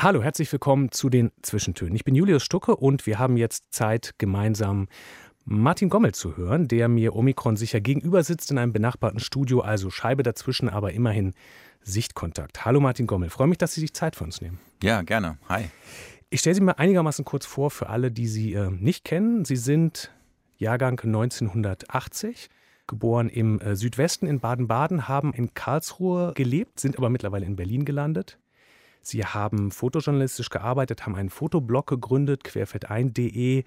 Hallo, herzlich willkommen zu den Zwischentönen. Ich bin Julius Stucke und wir haben jetzt Zeit, gemeinsam Martin Gommel zu hören, der mir Omikron sicher gegenüber sitzt in einem benachbarten Studio, also Scheibe dazwischen, aber immerhin Sichtkontakt. Hallo Martin Gommel, freue mich, dass Sie sich Zeit für uns nehmen. Ja, gerne. Hi. Ich stelle Sie mal einigermaßen kurz vor für alle, die Sie äh, nicht kennen. Sie sind Jahrgang 1980 geboren im äh, Südwesten in Baden-Baden, haben in Karlsruhe gelebt, sind aber mittlerweile in Berlin gelandet. Sie haben fotojournalistisch gearbeitet, haben einen Fotoblog gegründet, querfeldein.de.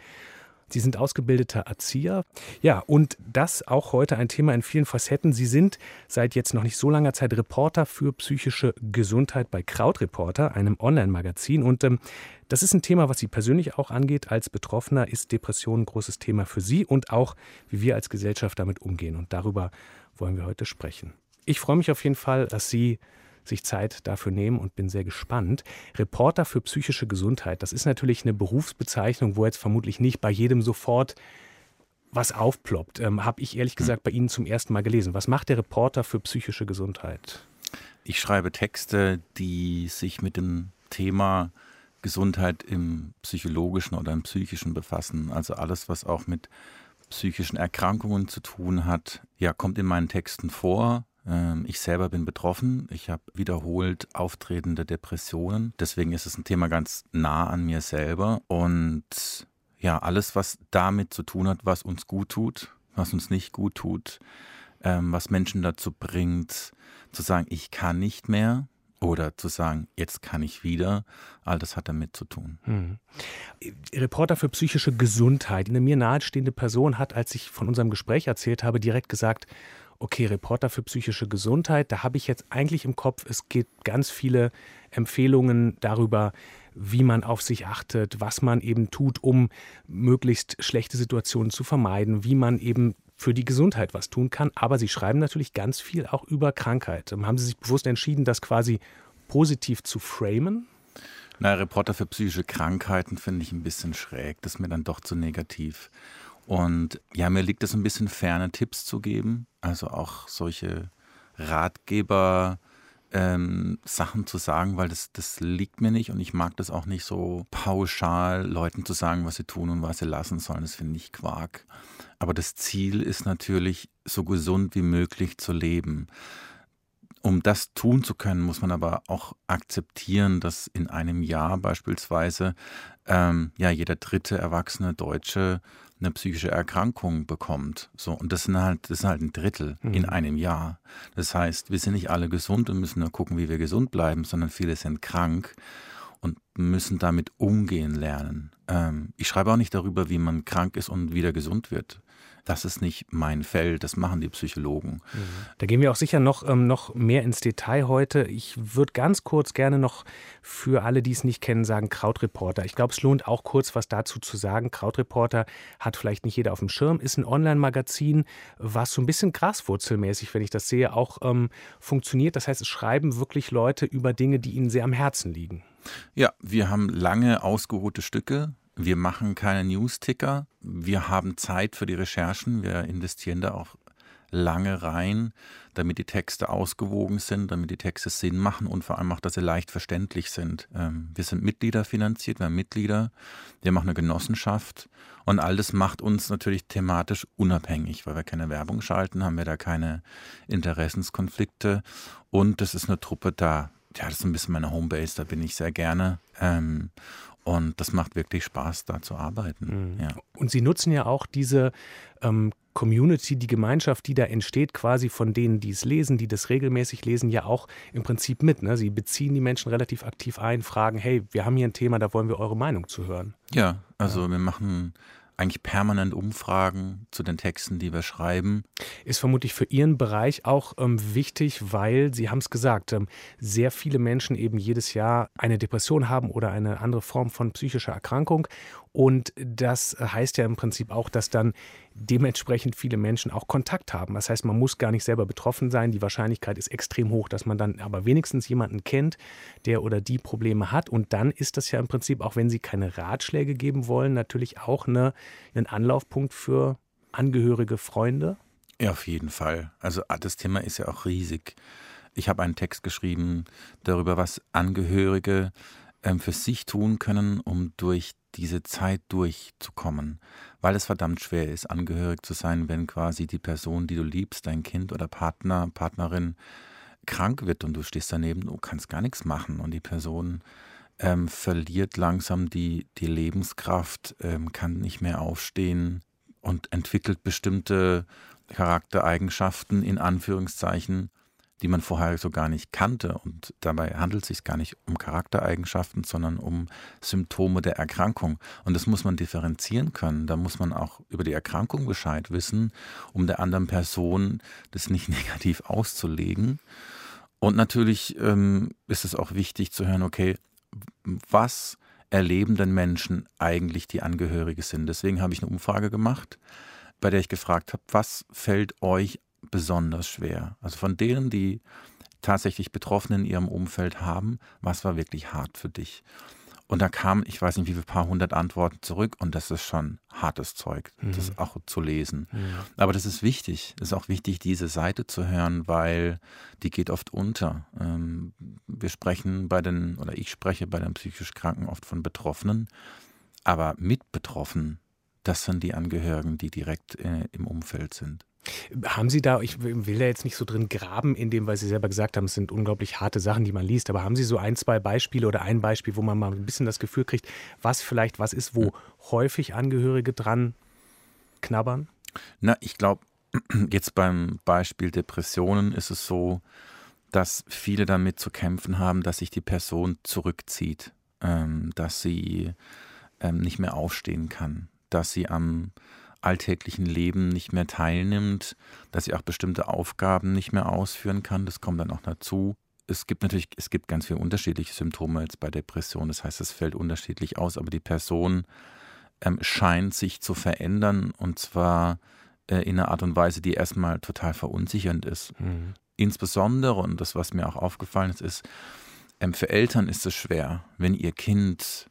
Sie sind ausgebildeter Erzieher. Ja, und das auch heute ein Thema in vielen Facetten. Sie sind seit jetzt noch nicht so langer Zeit Reporter für psychische Gesundheit bei Krautreporter, einem Online-Magazin. Und ähm, das ist ein Thema, was Sie persönlich auch angeht. Als Betroffener ist Depression ein großes Thema für Sie und auch, wie wir als Gesellschaft damit umgehen. Und darüber wollen wir heute sprechen. Ich freue mich auf jeden Fall, dass Sie sich Zeit dafür nehmen und bin sehr gespannt. Reporter für psychische Gesundheit, das ist natürlich eine Berufsbezeichnung, wo jetzt vermutlich nicht bei jedem sofort was aufploppt. Ähm, Habe ich ehrlich hm. gesagt bei Ihnen zum ersten Mal gelesen. Was macht der Reporter für psychische Gesundheit? Ich schreibe Texte, die sich mit dem Thema Gesundheit im psychologischen oder im psychischen befassen. Also alles, was auch mit psychischen Erkrankungen zu tun hat, ja, kommt in meinen Texten vor. Ähm, ich selber bin betroffen. Ich habe wiederholt auftretende Depressionen. Deswegen ist es ein Thema ganz nah an mir selber. Und ja, alles, was damit zu tun hat, was uns gut tut, was uns nicht gut tut, ähm, was Menschen dazu bringt, zu sagen, ich kann nicht mehr, oder zu sagen, jetzt kann ich wieder, all das hat damit zu tun. Hm. Reporter für psychische Gesundheit. Eine mir nahestehende Person hat, als ich von unserem Gespräch erzählt habe, direkt gesagt, okay, Reporter für psychische Gesundheit, da habe ich jetzt eigentlich im Kopf, es gibt ganz viele Empfehlungen darüber, wie man auf sich achtet, was man eben tut, um möglichst schlechte Situationen zu vermeiden, wie man eben für die Gesundheit was tun kann. Aber Sie schreiben natürlich ganz viel auch über Krankheit. Haben Sie sich bewusst entschieden, das quasi positiv zu framen? Na, Reporter für psychische Krankheiten finde ich ein bisschen schräg. Das ist mir dann doch zu negativ. Und ja, mir liegt es ein bisschen ferne, Tipps zu geben. Also auch solche Ratgeber, ähm, Sachen zu sagen, weil das, das liegt mir nicht und ich mag das auch nicht so pauschal Leuten zu sagen, was sie tun und was sie lassen sollen. Das finde ich Quark. Aber das Ziel ist natürlich, so gesund wie möglich zu leben. Um das tun zu können, muss man aber auch akzeptieren, dass in einem Jahr beispielsweise ähm, ja jeder dritte erwachsene Deutsche eine psychische Erkrankung bekommt. So, und das sind halt, das sind halt ein Drittel mhm. in einem Jahr. Das heißt, wir sind nicht alle gesund und müssen nur gucken, wie wir gesund bleiben, sondern viele sind krank und müssen damit umgehen lernen. Ähm, ich schreibe auch nicht darüber, wie man krank ist und wieder gesund wird das ist nicht mein Feld, das machen die Psychologen. Mhm. Da gehen wir auch sicher noch, ähm, noch mehr ins Detail heute. Ich würde ganz kurz gerne noch für alle, die es nicht kennen, sagen Krautreporter. Ich glaube, es lohnt auch kurz was dazu zu sagen. Krautreporter hat vielleicht nicht jeder auf dem Schirm, ist ein Online-Magazin, was so ein bisschen graswurzelmäßig, wenn ich das sehe, auch ähm, funktioniert. Das heißt, es schreiben wirklich Leute über Dinge, die ihnen sehr am Herzen liegen. Ja, wir haben lange ausgeruhte Stücke, wir machen keine News-Ticker. Wir haben Zeit für die Recherchen. Wir investieren da auch lange rein, damit die Texte ausgewogen sind, damit die Texte Sinn machen und vor allem auch, dass sie leicht verständlich sind. Ähm, wir sind Mitglieder finanziert, wir haben Mitglieder, wir machen eine Genossenschaft und all das macht uns natürlich thematisch unabhängig, weil wir keine Werbung schalten, haben wir da keine Interessenskonflikte und das ist eine Truppe da. Ja, das ist ein bisschen meine Homebase, da bin ich sehr gerne. Und das macht wirklich Spaß, da zu arbeiten. Mhm. Ja. Und Sie nutzen ja auch diese ähm, Community, die Gemeinschaft, die da entsteht, quasi von denen, die es lesen, die das regelmäßig lesen, ja auch im Prinzip mit. Ne? Sie beziehen die Menschen relativ aktiv ein, fragen, hey, wir haben hier ein Thema, da wollen wir eure Meinung zu hören. Ja, also ja. wir machen eigentlich permanent Umfragen zu den Texten, die wir schreiben. Ist vermutlich für Ihren Bereich auch ähm, wichtig, weil Sie haben es gesagt, ähm, sehr viele Menschen eben jedes Jahr eine Depression haben oder eine andere Form von psychischer Erkrankung. Und das heißt ja im Prinzip auch, dass dann dementsprechend viele Menschen auch Kontakt haben. Das heißt, man muss gar nicht selber betroffen sein. Die Wahrscheinlichkeit ist extrem hoch, dass man dann aber wenigstens jemanden kennt, der oder die Probleme hat. Und dann ist das ja im Prinzip, auch wenn Sie keine Ratschläge geben wollen, natürlich auch eine, ein Anlaufpunkt für Angehörige, Freunde. Ja, auf jeden Fall. Also ah, das Thema ist ja auch riesig. Ich habe einen Text geschrieben darüber, was Angehörige ähm, für sich tun können, um durch diese Zeit durchzukommen, weil es verdammt schwer ist, angehörig zu sein, wenn quasi die Person, die du liebst, dein Kind oder Partner, Partnerin krank wird und du stehst daneben, du kannst gar nichts machen und die Person ähm, verliert langsam die, die Lebenskraft, ähm, kann nicht mehr aufstehen und entwickelt bestimmte Charaktereigenschaften in Anführungszeichen, die man vorher so gar nicht kannte. Und dabei handelt es sich gar nicht um Charaktereigenschaften, sondern um Symptome der Erkrankung. Und das muss man differenzieren können. Da muss man auch über die Erkrankung Bescheid wissen, um der anderen Person das nicht negativ auszulegen. Und natürlich ähm, ist es auch wichtig zu hören, okay, was erleben denn Menschen eigentlich, die Angehörige sind? Deswegen habe ich eine Umfrage gemacht, bei der ich gefragt habe, was fällt euch besonders schwer. Also von denen, die tatsächlich Betroffene in ihrem Umfeld haben, was war wirklich hart für dich? Und da kamen, ich weiß nicht, wie viele paar hundert Antworten zurück und das ist schon hartes Zeug, mhm. das auch zu lesen. Mhm. Aber das ist wichtig. Es ist auch wichtig, diese Seite zu hören, weil die geht oft unter. Ähm, wir sprechen bei den, oder ich spreche bei den psychisch Kranken oft von Betroffenen, aber mit Betroffenen, das sind die Angehörigen, die direkt äh, im Umfeld sind. Haben Sie da, ich will da jetzt nicht so drin graben, in dem, weil Sie selber gesagt haben, es sind unglaublich harte Sachen, die man liest, aber haben Sie so ein, zwei Beispiele oder ein Beispiel, wo man mal ein bisschen das Gefühl kriegt, was vielleicht was ist, wo häufig Angehörige dran knabbern? Na, ich glaube, jetzt beim Beispiel Depressionen ist es so, dass viele damit zu kämpfen haben, dass sich die Person zurückzieht, ähm, dass sie ähm, nicht mehr aufstehen kann, dass sie am alltäglichen Leben nicht mehr teilnimmt, dass sie auch bestimmte Aufgaben nicht mehr ausführen kann. Das kommt dann auch dazu. Es gibt natürlich, es gibt ganz viele unterschiedliche Symptome jetzt bei Depression. Das heißt, es fällt unterschiedlich aus, aber die Person ähm, scheint sich zu verändern und zwar äh, in einer Art und Weise, die erstmal total verunsichernd ist. Mhm. Insbesondere, und das, was mir auch aufgefallen ist, ist, ähm, für Eltern ist es schwer, wenn ihr Kind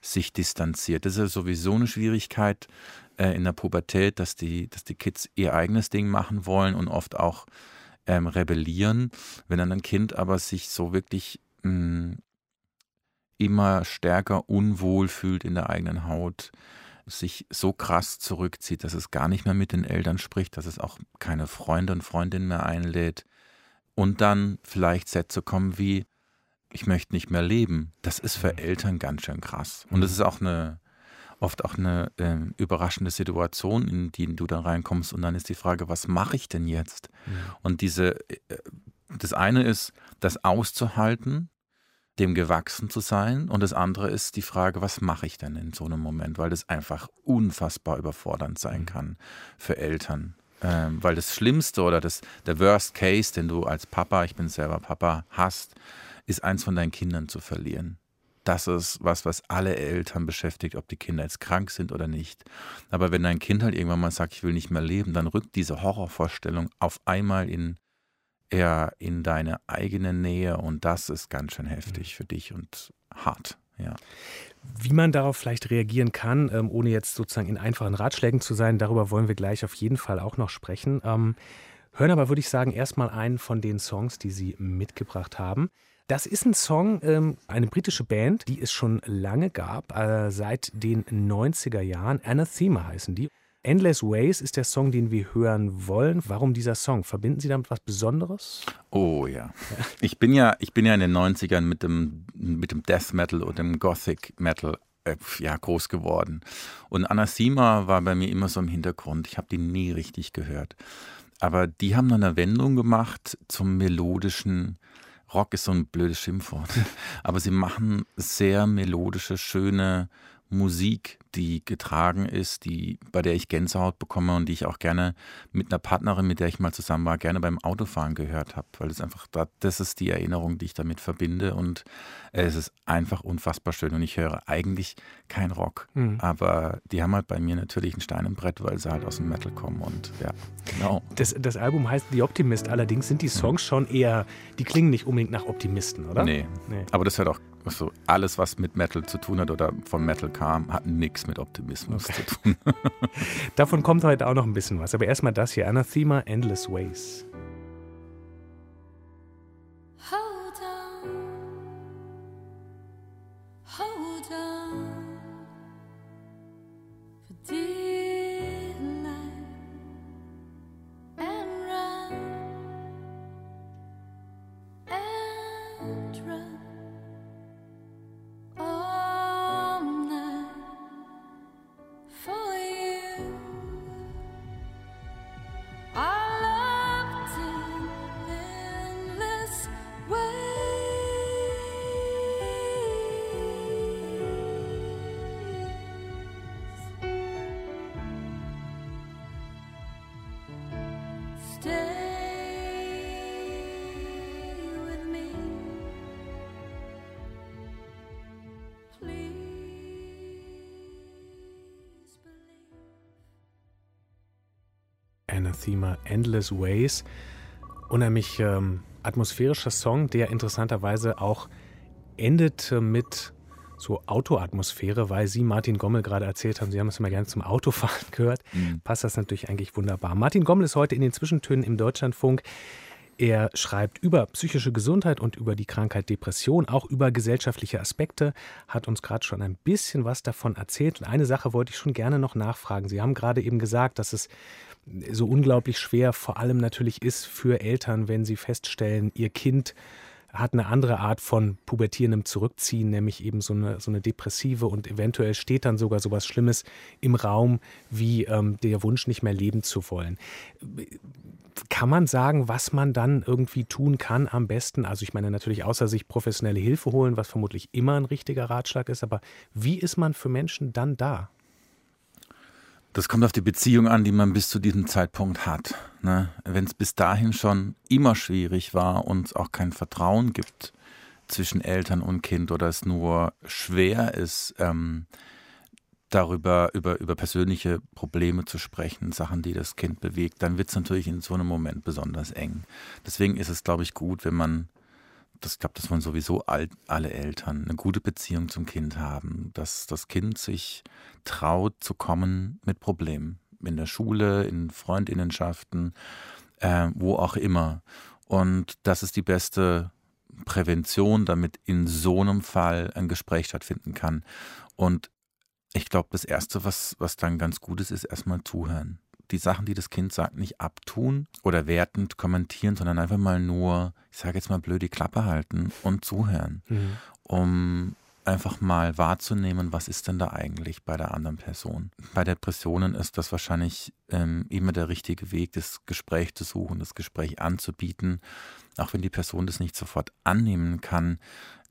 sich distanziert. Das ist ja sowieso eine Schwierigkeit, äh, in der Pubertät, dass die, dass die Kids ihr eigenes Ding machen wollen und oft auch ähm, rebellieren. Wenn dann ein Kind aber sich so wirklich mh, mm, immer stärker unwohl fühlt in der eigenen Haut, sich so krass zurückzieht, dass es gar nicht mehr mit den Eltern spricht, dass es auch keine Freunde und Freundinnen mehr einlädt. Und dann vielleicht Sätze kommen wie, ich möchte nicht mehr leben. Das ist für Eltern ganz schön krass. Und das ist auch eine, oft auch eine äh, überraschende Situation, in die du dann reinkommst. Und dann ist die Frage, was mache ich denn jetzt? Mhm. Und diese, äh, das eine ist, das auszuhalten, dem gewachsen zu sein. Und das andere ist die Frage, was mache ich denn in so einem Moment? Weil das einfach unfassbar überfordernd sein mhm. kann für Eltern. Ähm, weil das Schlimmste oder das, der Worst Case, den du als Papa, ich bin selber Papa, hast, ist eins von deinen Kindern zu verlieren das ist was, was alle Eltern beschäftigt, ob die Kinder jetzt krank sind oder nicht. Aber wenn dein Kind halt irgendwann mal sagt, ich will nicht mehr leben, dann rückt diese Horrorvorstellung auf einmal in eher in deine eigene Nähe und das ist ganz schön heftig für dich und hart. Ja. Wie man darauf vielleicht reagieren kann, ähm, ohne jetzt sozusagen in einfachen Ratschlägen zu sein, darüber wollen wir gleich auf jeden Fall auch noch sprechen. Ähm, hören aber, würde ich sagen, erstmal einen von den Songs, die Sie mitgebracht haben. Das ist ein Song, ähm, eine britische Band, die es schon lange gab, äh, seit den 90er Jahren. Anathema heißen die. Endless Ways ist der Song, den wir hören wollen. Warum dieser Song? Verbinden Sie damit was Besonderes? Oh ja. Ich bin ja, ich bin ja in den 90ern mit dem, mit dem Death Metal und dem Gothic Metal äh, ja, groß geworden. Und Anathema war bei mir immer so im Hintergrund. Ich habe die nie richtig gehört. Aber die haben dann eine Wendung gemacht zum melodischen Rock ist so ein blödes Schimpfwort. Aber sie machen sehr melodische, schöne Musik, die getragen ist, die, bei der ich Gänsehaut bekomme und die ich auch gerne mit einer Partnerin, mit der ich mal zusammen war, gerne beim Autofahren gehört habe, weil es einfach, das ist die Erinnerung, die ich damit verbinde und es ist einfach unfassbar schön und ich höre eigentlich kein Rock, mhm. aber die haben halt bei mir natürlich ein Stein im Brett, weil sie halt aus dem Metal kommen und ja, genau. Das, das Album heißt The Optimist, allerdings sind die Songs schon eher, die klingen nicht unbedingt nach Optimisten, oder? Nee, nee. aber das hört auch so alles, was mit Metal zu tun hat oder von Metal kam, hat nichts mit Optimismus okay. zu tun. Davon kommt heute auch noch ein bisschen was. Aber erstmal das hier: Anathema Endless Ways. Anathema Endless Ways. Unheimlich ähm, atmosphärischer Song, der interessanterweise auch endet mit so Autoatmosphäre, weil Sie Martin Gommel gerade erzählt haben, Sie haben es immer gerne zum Autofahren gehört. Mhm. Passt das natürlich eigentlich wunderbar. Martin Gommel ist heute in den Zwischentönen im Deutschlandfunk. Er schreibt über psychische Gesundheit und über die Krankheit Depression, auch über gesellschaftliche Aspekte, hat uns gerade schon ein bisschen was davon erzählt. Und eine Sache wollte ich schon gerne noch nachfragen. Sie haben gerade eben gesagt, dass es so unglaublich schwer vor allem natürlich ist für Eltern, wenn sie feststellen, ihr Kind hat eine andere Art von pubertierendem Zurückziehen, nämlich eben so eine, so eine depressive und eventuell steht dann sogar so was Schlimmes im Raum wie ähm, der Wunsch, nicht mehr leben zu wollen. Kann man sagen, was man dann irgendwie tun kann am besten? Also ich meine natürlich außer sich professionelle Hilfe holen, was vermutlich immer ein richtiger Ratschlag ist, aber wie ist man für Menschen dann da? Das kommt auf die Beziehung an, die man bis zu diesem Zeitpunkt hat. Ne? Wenn es bis dahin schon immer schwierig war und es auch kein Vertrauen gibt zwischen Eltern und Kind oder es nur schwer ist, ähm, darüber über, über persönliche Probleme zu sprechen, Sachen, die das Kind bewegt, dann wird es natürlich in so einem Moment besonders eng. Deswegen ist es, glaube ich, gut, wenn man das glaube, dass man sowieso all, alle Eltern eine gute Beziehung zum Kind haben, dass das Kind sich traut zu kommen mit Problemen in der Schule, in Freundinnenschaften, äh, wo auch immer. Und das ist die beste Prävention, damit in so einem Fall ein Gespräch stattfinden kann. Und ich glaube, das Erste, was, was dann ganz gut ist, ist erstmal zuhören die Sachen, die das Kind sagt, nicht abtun oder wertend kommentieren, sondern einfach mal nur, ich sage jetzt mal blöd, die Klappe halten und zuhören, mhm. um einfach mal wahrzunehmen, was ist denn da eigentlich bei der anderen Person. Bei Depressionen ist das wahrscheinlich ähm, immer der richtige Weg, das Gespräch zu suchen, das Gespräch anzubieten. Auch wenn die Person das nicht sofort annehmen kann,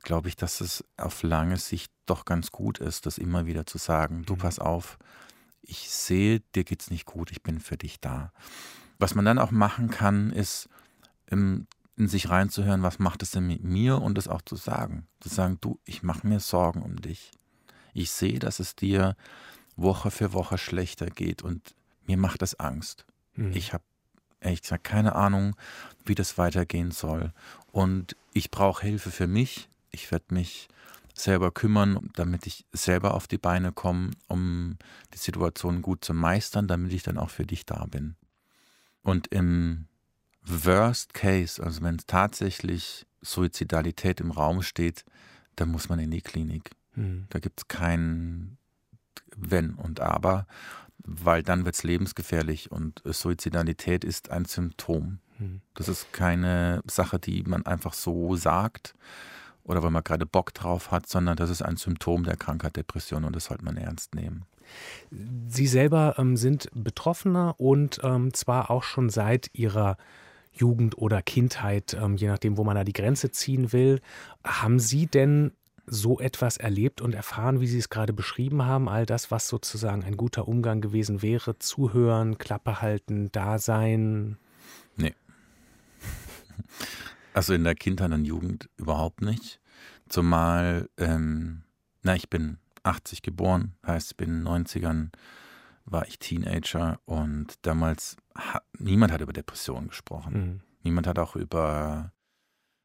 glaube ich, dass es auf lange Sicht doch ganz gut ist, das immer wieder zu sagen, du mhm. pass auf, ich sehe, dir geht's nicht gut, ich bin für dich da. Was man dann auch machen kann, ist in, sich reinzuhören, was macht es denn mit mir und es auch zu sagen. Zu sagen, du, ich mache mir Sorgen um dich. Ich sehe, dass es dir Woche für Woche schlechter geht und mir macht das Angst. Mhm. Ich habe ehrlich gesagt keine Ahnung, wie das weitergehen soll. Und ich brauche Hilfe für mich. Ich werde mich selber kümmern, damit ich selber auf die Beine komme, um die Situation gut zu meistern, damit ich dann auch für dich da bin. Und im Worst Case, also wenn es tatsächlich Suizidalität im Raum steht, dann muss man in die Klinik. Mhm. Da gibt es kein Wenn und Aber, weil dann wird es lebensgefährlich und Suizidalität ist ein Symptom. Mhm. Das ist keine Sache, die man einfach so sagt, oder weil man gerade Bock drauf hat, sondern das ist ein Symptom der Krankheit Depression und das sollte man ernst nehmen. Sie selber ähm, sind Betroffener und ähm, zwar auch schon seit Ihrer Jugend oder Kindheit, ähm, je nachdem, wo man da die Grenze ziehen will. Haben Sie denn so etwas erlebt und erfahren, wie Sie es gerade beschrieben haben? All das, was sozusagen ein guter Umgang gewesen wäre, zuhören, Klappe halten, da sein? Nee. Also in der Kindheit und Jugend überhaupt nicht. Zumal, ähm, na, ich bin 80 geboren, heißt, ich bin in den 90ern war ich Teenager und damals hat, niemand hat über Depressionen gesprochen. Mhm. Niemand hat auch über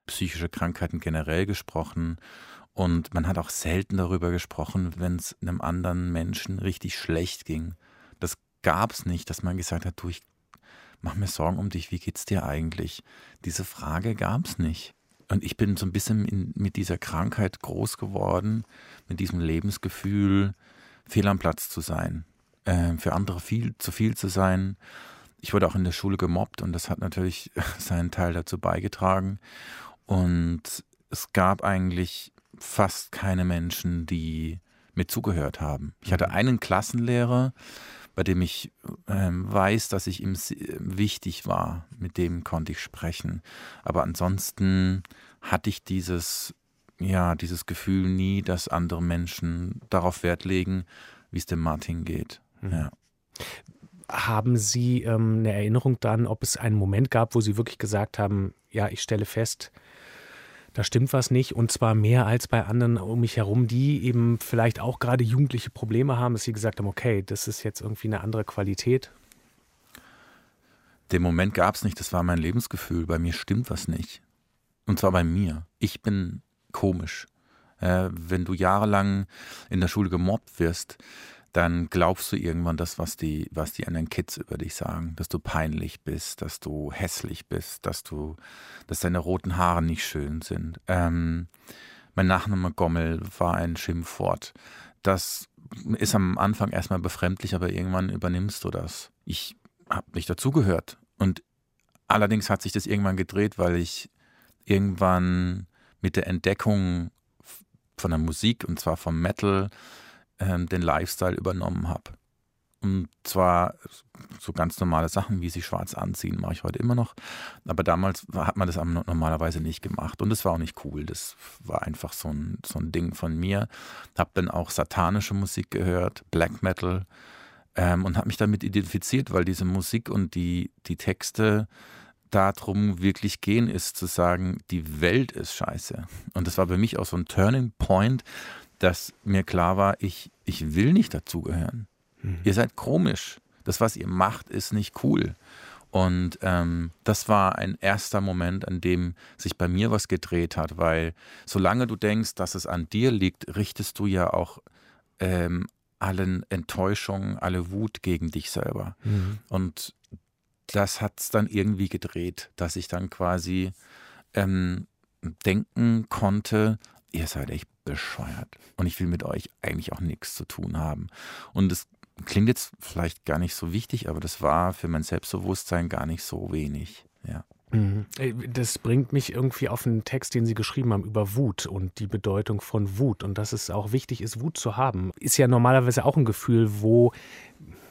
psychische Krankheiten generell gesprochen. Und man hat auch selten darüber gesprochen, wenn es einem anderen Menschen richtig schlecht ging. Das gab es nicht, dass man gesagt hat, du, ich mach mir Sorgen um dich, wie geht's dir eigentlich? Diese Frage gab es nicht. Und ich bin so ein bisschen in, mit dieser Krankheit groß geworden, mit diesem Lebensgefühl, fehl am Platz zu sein, äh, für andere viel zu viel zu sein. Ich wurde auch in der Schule gemobbt und das hat natürlich seinen Teil dazu beigetragen. Und es gab eigentlich fast keine Menschen, die mir zugehört haben. Ich hatte mhm. einen Klassenlehrer, bei dem ich äh, weiß, dass ich ihm wichtig war. Mit dem konnte ich sprechen. Aber ansonsten hatte ich dieses, ja, dieses Gefühl nie, dass andere Menschen darauf Wert legen, wie es dem Martin geht. Mhm. Ja. Haben Sie ähm, eine Erinnerung dann, ob es einen Moment gab, wo Sie wirklich gesagt haben, ja, ich stelle fest, da stimmt was nicht und zwar mehr als bei anderen um mich herum, die eben vielleicht auch gerade jugendliche Probleme haben, dass sie gesagt haben, okay, das ist jetzt irgendwie eine andere Qualität. Den Moment gab es nicht, das war mein Lebensgefühl. Bei mir stimmt was nicht. Und zwar bei mir. Ich bin komisch. Äh, wenn du jahrelang in der Schule gemobbt wirst, dann glaubst du irgendwann das, was die, was die anderen Kids über dich sagen, dass du peinlich bist, dass du hässlich bist, dass du, dass deine roten Haare nicht schön sind. Ähm, mein Nachname Gommel war ein Schimpfwort. Das ist am Anfang erstmal befremdlich, aber irgendwann übernimmst du das. Ich habe nicht dazugehört. Und allerdings hat sich das irgendwann gedreht, weil ich irgendwann mit der Entdeckung von der Musik und zwar vom Metal ähm, den Lifestyle übernommen habe. Und zwar so ganz normale Sachen, wie sie schwarz anziehen, mache ich heute immer noch. Aber damals hat man das normalerweise nicht gemacht. Und das war auch nicht cool. Das war einfach so ein, so ein Ding von mir. Habe dann auch satanische Musik gehört, Black Metal. Ähm, und habe mich damit identifiziert, weil diese Musik und die, die Texte darum wirklich gehen, ist zu sagen, die Welt ist scheiße. Und das war für mich auch so ein Turning Point, dass mir klar war, ich, ich will nicht dazugehören. Mhm. Ihr seid komisch. Das, was ihr macht, ist nicht cool. Und ähm, das war ein erster Moment, an dem sich bei mir was gedreht hat, weil solange du denkst, dass es an dir liegt, richtest du ja auch ähm, allen Enttäuschungen, alle Wut gegen dich selber. Mhm. Und das hat es dann irgendwie gedreht, dass ich dann quasi ähm, denken konnte, ihr seid echt bescheuert. Und ich will mit euch eigentlich auch nichts zu tun haben. Und es klingt jetzt vielleicht gar nicht so wichtig, aber das war für mein Selbstbewusstsein gar nicht so wenig. Ja. Mhm. Das bringt mich irgendwie auf einen Text, den Sie geschrieben haben über Wut und die Bedeutung von Wut und dass es auch wichtig ist, Wut zu haben. Ist ja normalerweise auch ein Gefühl, wo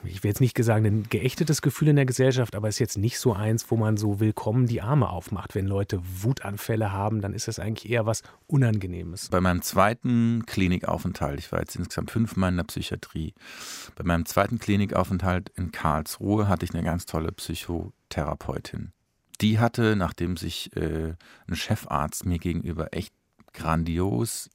ich will jetzt nicht sagen, ein geächtetes Gefühl in der Gesellschaft, aber es ist jetzt nicht so eins, wo man so willkommen die Arme aufmacht. Wenn Leute Wutanfälle haben, dann ist das eigentlich eher was Unangenehmes. Bei meinem zweiten Klinikaufenthalt, ich war jetzt insgesamt fünfmal in der Psychiatrie, bei meinem zweiten Klinikaufenthalt in Karlsruhe hatte ich eine ganz tolle Psychotherapeutin. Die hatte, nachdem sich äh, ein Chefarzt mir gegenüber echt grandios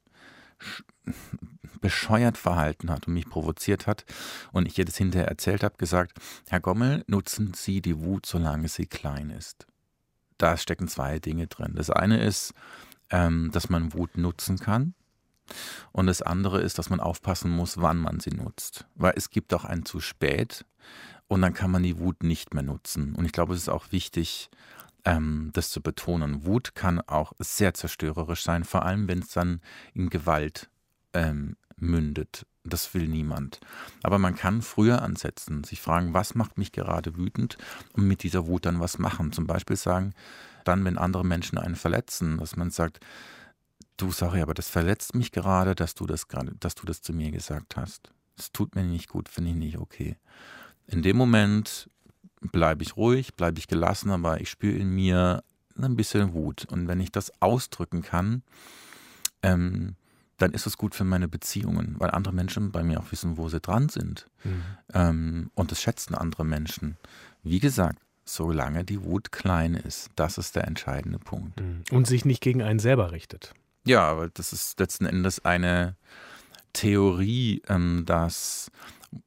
bescheuert verhalten hat und mich provoziert hat und ich ihr das hinterher erzählt habe, gesagt, Herr Gommel, nutzen Sie die Wut, solange sie klein ist. Da stecken zwei Dinge drin. Das eine ist, ähm, dass man Wut nutzen kann. Und das andere ist, dass man aufpassen muss, wann man sie nutzt. Weil es gibt auch ein zu spät und dann kann man die Wut nicht mehr nutzen. Und ich glaube, es ist auch wichtig, ähm, das zu betonen. Wut kann auch sehr zerstörerisch sein, vor allem wenn es dann in Gewalt ähm, mündet. Das will niemand. Aber man kann früher ansetzen, sich fragen, was macht mich gerade wütend und mit dieser Wut dann was machen. Zum Beispiel sagen, dann, wenn andere Menschen einen verletzen, dass man sagt, du sorry, aber das verletzt mich gerade, dass du das gerade, dass du das zu mir gesagt hast. Es tut mir nicht gut, finde ich nicht okay. In dem Moment bleibe ich ruhig, bleibe ich gelassen, aber ich spüre in mir ein bisschen Wut. Und wenn ich das ausdrücken kann, ähm, dann ist es gut für meine Beziehungen, weil andere Menschen bei mir auch wissen, wo sie dran sind. Mhm. Ähm, und das schätzen andere Menschen. Wie gesagt, solange die Wut klein ist, das ist der entscheidende Punkt. Mhm. Und sich nicht gegen einen selber richtet. Ja, aber das ist letzten Endes eine Theorie, ähm, dass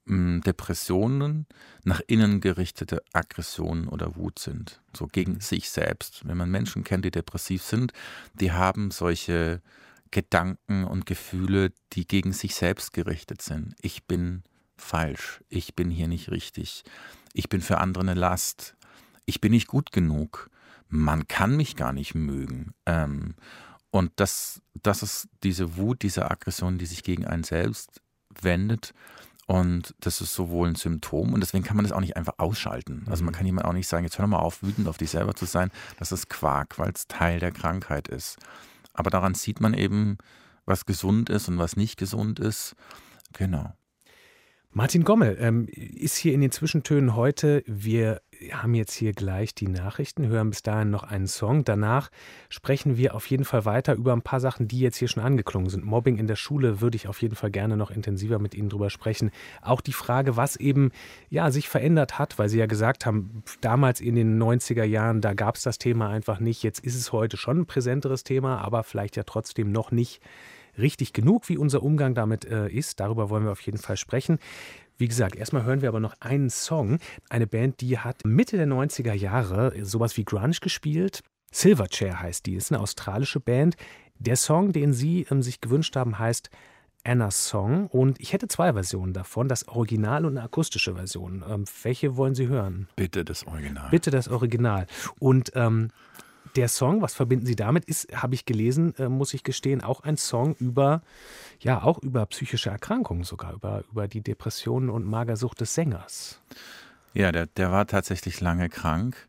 Depressionen nach innen gerichtete Aggressionen oder Wut sind, so gegen mhm. sich selbst. Wenn man Menschen kennt, die depressiv sind, die haben solche Gedanken und Gefühle, die gegen sich selbst gerichtet sind. Ich bin falsch, ich bin hier nicht richtig, ich bin für andere eine Last, ich bin nicht gut genug, man kann mich gar nicht mögen. Ähm, und das, das ist diese Wut, diese Aggression, die sich gegen einen selbst wendet. Und das ist sowohl ein Symptom und deswegen kann man das auch nicht einfach ausschalten. Also man mhm. kann jemand auch nicht sagen, jetzt hör doch mal auf, wütend auf dich selber zu sein. Das ist Quark, weil es Teil der Krankheit ist. Aber daran sieht man eben, was gesund ist und was nicht gesund ist. Genau. Martin Gommel ähm, ist hier in den Zwischentönen heute. Wir haben jetzt hier gleich die Nachrichten, hören bis dahin noch einen Song. Danach sprechen wir auf jeden Fall weiter über ein paar Sachen, die jetzt hier schon angeklungen sind. Mobbing in der Schule würde ich auf jeden Fall gerne noch intensiver mit Ihnen drüber sprechen. Auch die Frage, was eben ja, sich verändert hat, weil Sie ja gesagt haben, damals in den 90er Jahren, da gab es das Thema einfach nicht. Jetzt ist es heute schon ein präsenteres Thema, aber vielleicht ja trotzdem noch nicht richtig genug, wie unser Umgang damit äh, ist. Darüber wollen wir auf jeden Fall sprechen. Wie gesagt, erstmal hören wir aber noch einen Song. Eine Band, die hat Mitte der 90er Jahre sowas wie Grunge gespielt. Silverchair heißt die, ist eine australische Band. Der Song, den sie ähm, sich gewünscht haben, heißt Anna's Song und ich hätte zwei Versionen davon, das Original und eine akustische Version. Ähm, welche wollen Sie hören? Bitte das Original. Bitte das Original. Und ähm, der Song, was verbinden Sie damit, ist, habe ich gelesen, äh, muss ich gestehen, auch ein Song über, ja, auch über psychische Erkrankungen sogar, über, über die Depressionen und Magersucht des Sängers. Ja, der, der war tatsächlich lange krank.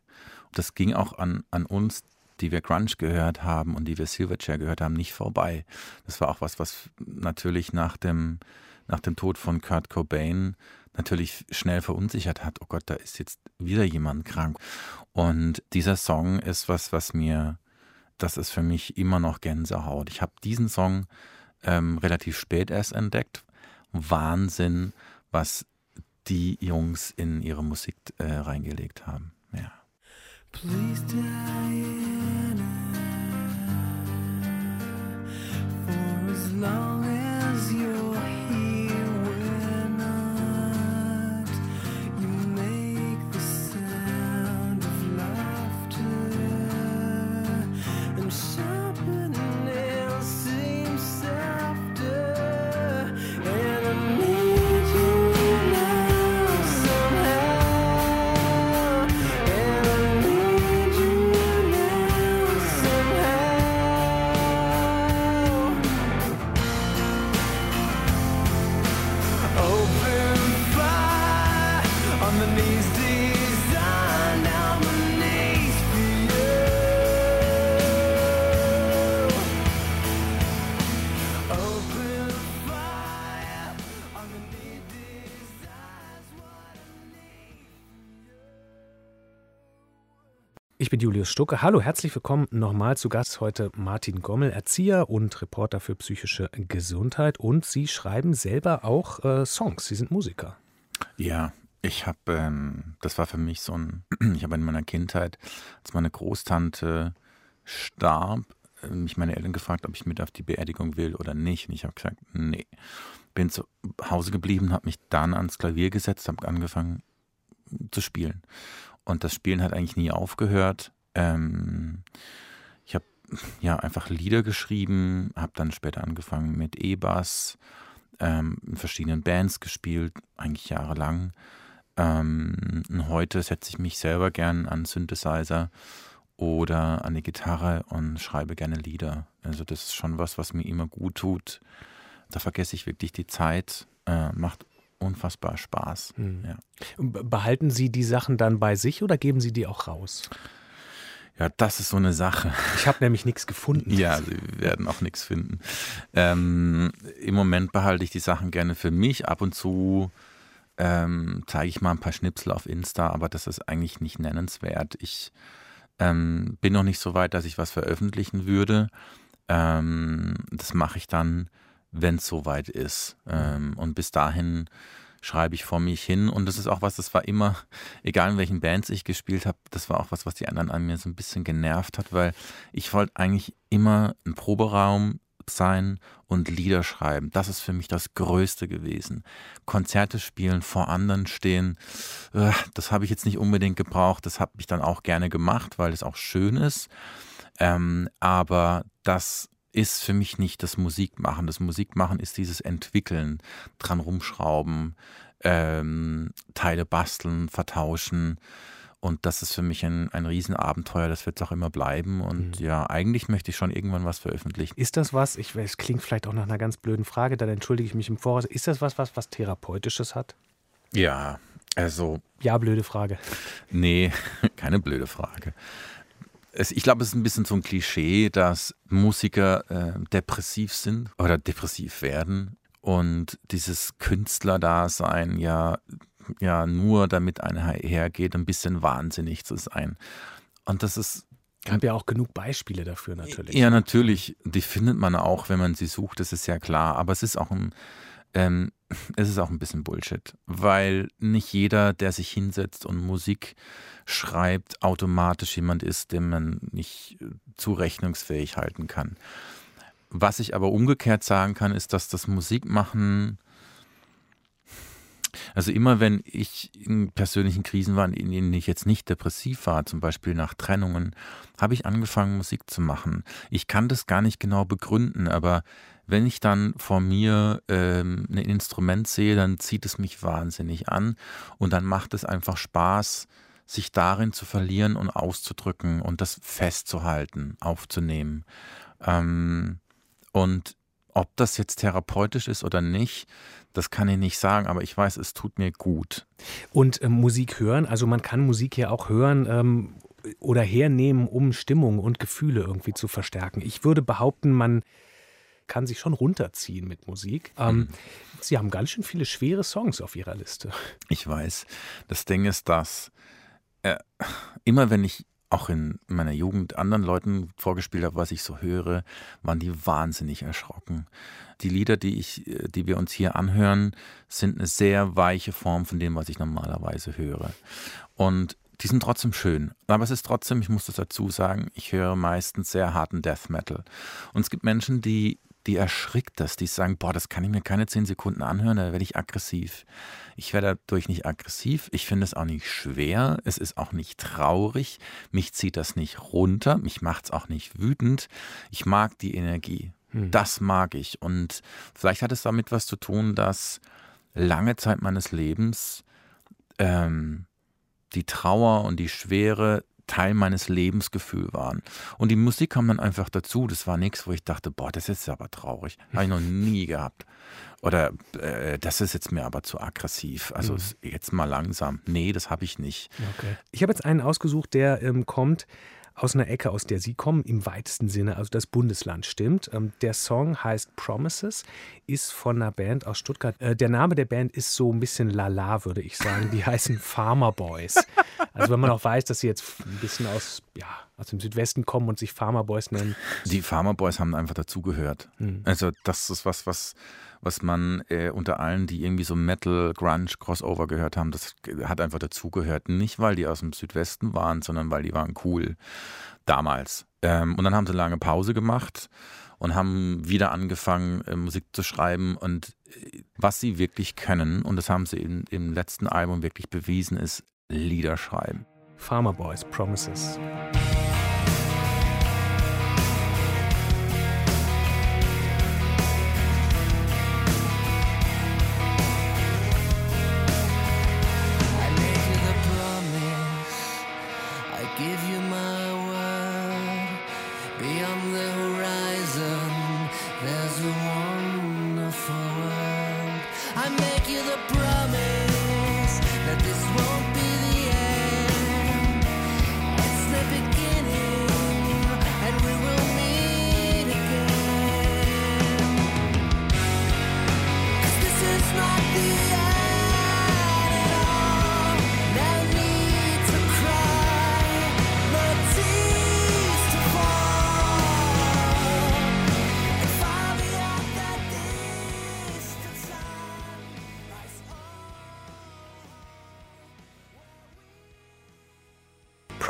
Das ging auch an, an uns, die wir Grunge gehört haben und die wir Silverchair gehört haben, nicht vorbei. Das war auch was, was natürlich nach dem, nach dem Tod von Kurt Cobain natürlich schnell verunsichert hat. Oh Gott, da ist jetzt wieder jemand krank. Und dieser Song ist was, was mir, das ist für mich immer noch Gänsehaut. Ich habe diesen Song ähm, relativ spät erst entdeckt. Wahnsinn, was die Jungs in ihre Musik äh, reingelegt haben. Ja. Please Diana, for as long as you're I'm sorry. Ich bin Julius Stucke. Hallo, herzlich willkommen nochmal zu Gast heute Martin Gommel, Erzieher und Reporter für psychische Gesundheit. Und Sie schreiben selber auch äh, Songs. Sie sind Musiker. Ja, ich habe, ähm, das war für mich so ein, ich habe in meiner Kindheit, als meine Großtante starb, äh, mich meine Eltern gefragt, ob ich mit auf die Beerdigung will oder nicht. Und ich habe gesagt, nee. Bin zu Hause geblieben, habe mich dann ans Klavier gesetzt, habe angefangen zu spielen. Und das Spielen hat eigentlich nie aufgehört. Ähm, ich habe ja einfach Lieder geschrieben, habe dann später angefangen mit E-Bass, ähm, in verschiedenen Bands gespielt, eigentlich jahrelang. Ähm, heute setze ich mich selber gern an Synthesizer oder an die Gitarre und schreibe gerne Lieder. Also das ist schon was, was mir immer gut tut. Da vergesse ich wirklich die Zeit, äh, macht unfassbar Spaß. Mhm. Ja. Behalten Sie die Sachen dann bei sich oder geben Sie die auch raus? Ja, das ist so eine Sache. Ich habe nämlich nichts gefunden. Ja, Sie werden auch nichts finden. Ähm, Im Moment behalte ich die Sachen gerne für mich. Ab und zu ähm, zeige ich mal ein paar Schnipsel auf Insta, aber das ist eigentlich nicht nennenswert. Ich ähm, bin noch nicht so weit, dass ich was veröffentlichen würde. Ähm, das mache ich dann, wenn es soweit ist. Ähm, und bis dahin schreibe ich vor mich hin. Und das ist auch was, das war immer, egal in welchen Bands ich gespielt habe, das war auch was, was die anderen an mir so ein bisschen genervt hat, weil ich wollte eigentlich immer einen Proberaum sein und Lieder schreiben. Das ist für mich das Größte gewesen. Konzerte spielen, vor anderen stehen, äh, das habe ich jetzt nicht unbedingt gebraucht. Das habe ich dann auch gerne gemacht, weil es auch schön ist. Ähm, aber das ist für mich nicht das Musikmachen. Das Musikmachen ist dieses Entwickeln, dran rumschrauben, ähm, Teile basteln, vertauschen. Und das ist für mich ein, ein Riesenabenteuer, das wird es auch immer bleiben. Und mhm. ja, eigentlich möchte ich schon irgendwann was veröffentlichen. Ist das was, ich es klingt vielleicht auch nach einer ganz blöden Frage, dann entschuldige ich mich im Voraus, ist das was, was, was Therapeutisches hat? Ja, also. Ja, blöde Frage. Nee, keine blöde Frage es, ich glaube, es ist ein bisschen so ein Klischee, dass Musiker äh, depressiv sind oder depressiv werden und dieses Künstlerdasein ja, ja nur damit einhergeht, ein bisschen wahnsinnig zu sein. Und das ist gab ja auch genug Beispiele dafür natürlich. Ja, natürlich. Die findet man auch, wenn man sie sucht, das ist ja klar. Aber es ist auch ein, ähm, es ist auch ein bisschen Bullshit, weil nicht jeder, der sich hinsetzt und Musik schreibt, automatisch jemand ist, den man nicht äh, zurechnungsfähig halten kann. Was ich aber umgekehrt sagen kann, ist, dass das Musikmachen, also immer wenn ich in persönlichen Krisen war, in denen ich jetzt nicht depressiv war, zum Beispiel nach Trennungen, habe ich angefangen, Musik zu machen. Ich kann das gar nicht genau begründen, aber wenn ich dann vor mir ähm, ein Instrument sehe, dann zieht es mich wahnsinnig an und dann macht es einfach Spaß, sich darin zu verlieren und auszudrücken und das festzuhalten, aufzunehmen. Ähm, und ob das jetzt therapeutisch ist oder nicht, das kann ich nicht sagen, aber ich weiß, es tut mir gut. Und äh, Musik hören, also man kann Musik ja auch hören ähm, oder hernehmen, um Stimmung und Gefühle irgendwie zu verstärken. Ich würde behaupten, man kann sich schon runterziehen mit Musik. Ähm, mhm. Sie haben ganz schön viele schwere Songs auf Ihrer Liste. Ich weiß. Das Ding ist, dass äh, immer wenn ich auch in meiner Jugend anderen Leuten vorgespielt habe, was ich so höre, waren die wahnsinnig erschrocken. Die Lieder, die ich, äh, die wir uns hier anhören, sind eine sehr weiche Form von dem, was ich normalerweise höre. Und die sind trotzdem schön. Aber es ist trotzdem, ich muss das dazu sagen, ich höre meistens sehr harten Death Metal. Und es gibt Menschen, die die erschrickt das, die sagen, boah, das kann ich mir keine zehn Sekunden anhören, da werde ich aggressiv. Ich werde dadurch nicht aggressiv, ich finde es auch nicht schwer, es ist auch nicht traurig, mich zieht das nicht runter, mich macht es auch nicht wütend. Ich mag die Energie, hm. das mag ich. Und vielleicht hat es damit was zu tun, dass lange Zeit meines Lebens ähm, die Trauer und die Schwere Teil meines Lebensgefühls waren. Und die Musik kam dann einfach dazu. Das war nichts, wo ich dachte, boah, das ist aber traurig. Habe ich noch nie gehabt. Oder äh, das ist jetzt mir aber zu aggressiv. Also mhm. jetzt mal langsam. Nee, das habe ich nicht. Okay. Ich habe jetzt einen ausgesucht, der ähm, kommt aus einer Ecke, aus der Sie kommen, im weitesten Sinne, also das Bundesland stimmt. Ähm, der Song heißt Promises, ist von einer Band aus Stuttgart. Äh, der Name der Band ist so ein bisschen lala, würde ich sagen. Die heißen Farmer Boys. Also wenn man auch weiß, dass sie jetzt ein bisschen aus, ja, aus dem Südwesten kommen und sich Farmer Boys nennen. Die Farmer Boys haben einfach dazugehört. Mhm. Also das ist was, was was man äh, unter allen, die irgendwie so Metal, Grunge, Crossover gehört haben, das hat einfach dazugehört. Nicht, weil die aus dem Südwesten waren, sondern weil die waren cool damals. Ähm, und dann haben sie eine lange Pause gemacht und haben wieder angefangen, äh, Musik zu schreiben. Und äh, was sie wirklich können, und das haben sie im, im letzten Album wirklich bewiesen, ist Lieder schreiben. Farmer Boys Promises.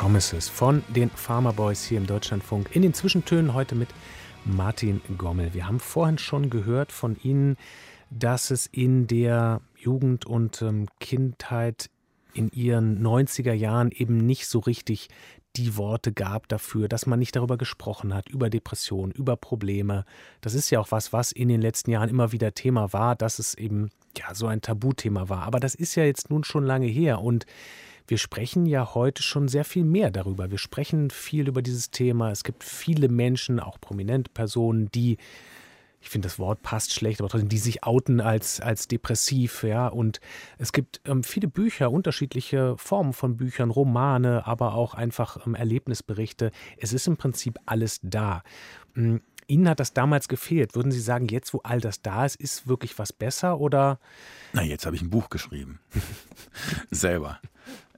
Promises von den Farmer Boys hier im Deutschlandfunk. In den Zwischentönen heute mit Martin Gommel. Wir haben vorhin schon gehört von Ihnen, dass es in der Jugend und ähm, Kindheit in Ihren 90er Jahren eben nicht so richtig die Worte gab dafür, dass man nicht darüber gesprochen hat, über Depressionen, über Probleme. Das ist ja auch was, was in den letzten Jahren immer wieder Thema war, dass es eben ja so ein Tabuthema war. Aber das ist ja jetzt nun schon lange her und wir sprechen ja heute schon sehr viel mehr darüber. Wir sprechen viel über dieses Thema. Es gibt viele Menschen, auch prominente Personen, die ich finde das Wort passt schlecht, aber trotzdem, die sich outen als, als depressiv, ja. Und es gibt ähm, viele Bücher, unterschiedliche Formen von Büchern, Romane, aber auch einfach ähm, Erlebnisberichte. Es ist im Prinzip alles da. Hm, Ihnen hat das damals gefehlt. Würden Sie sagen, jetzt, wo all das da ist, ist wirklich was besser oder? Na, jetzt habe ich ein Buch geschrieben. Selber.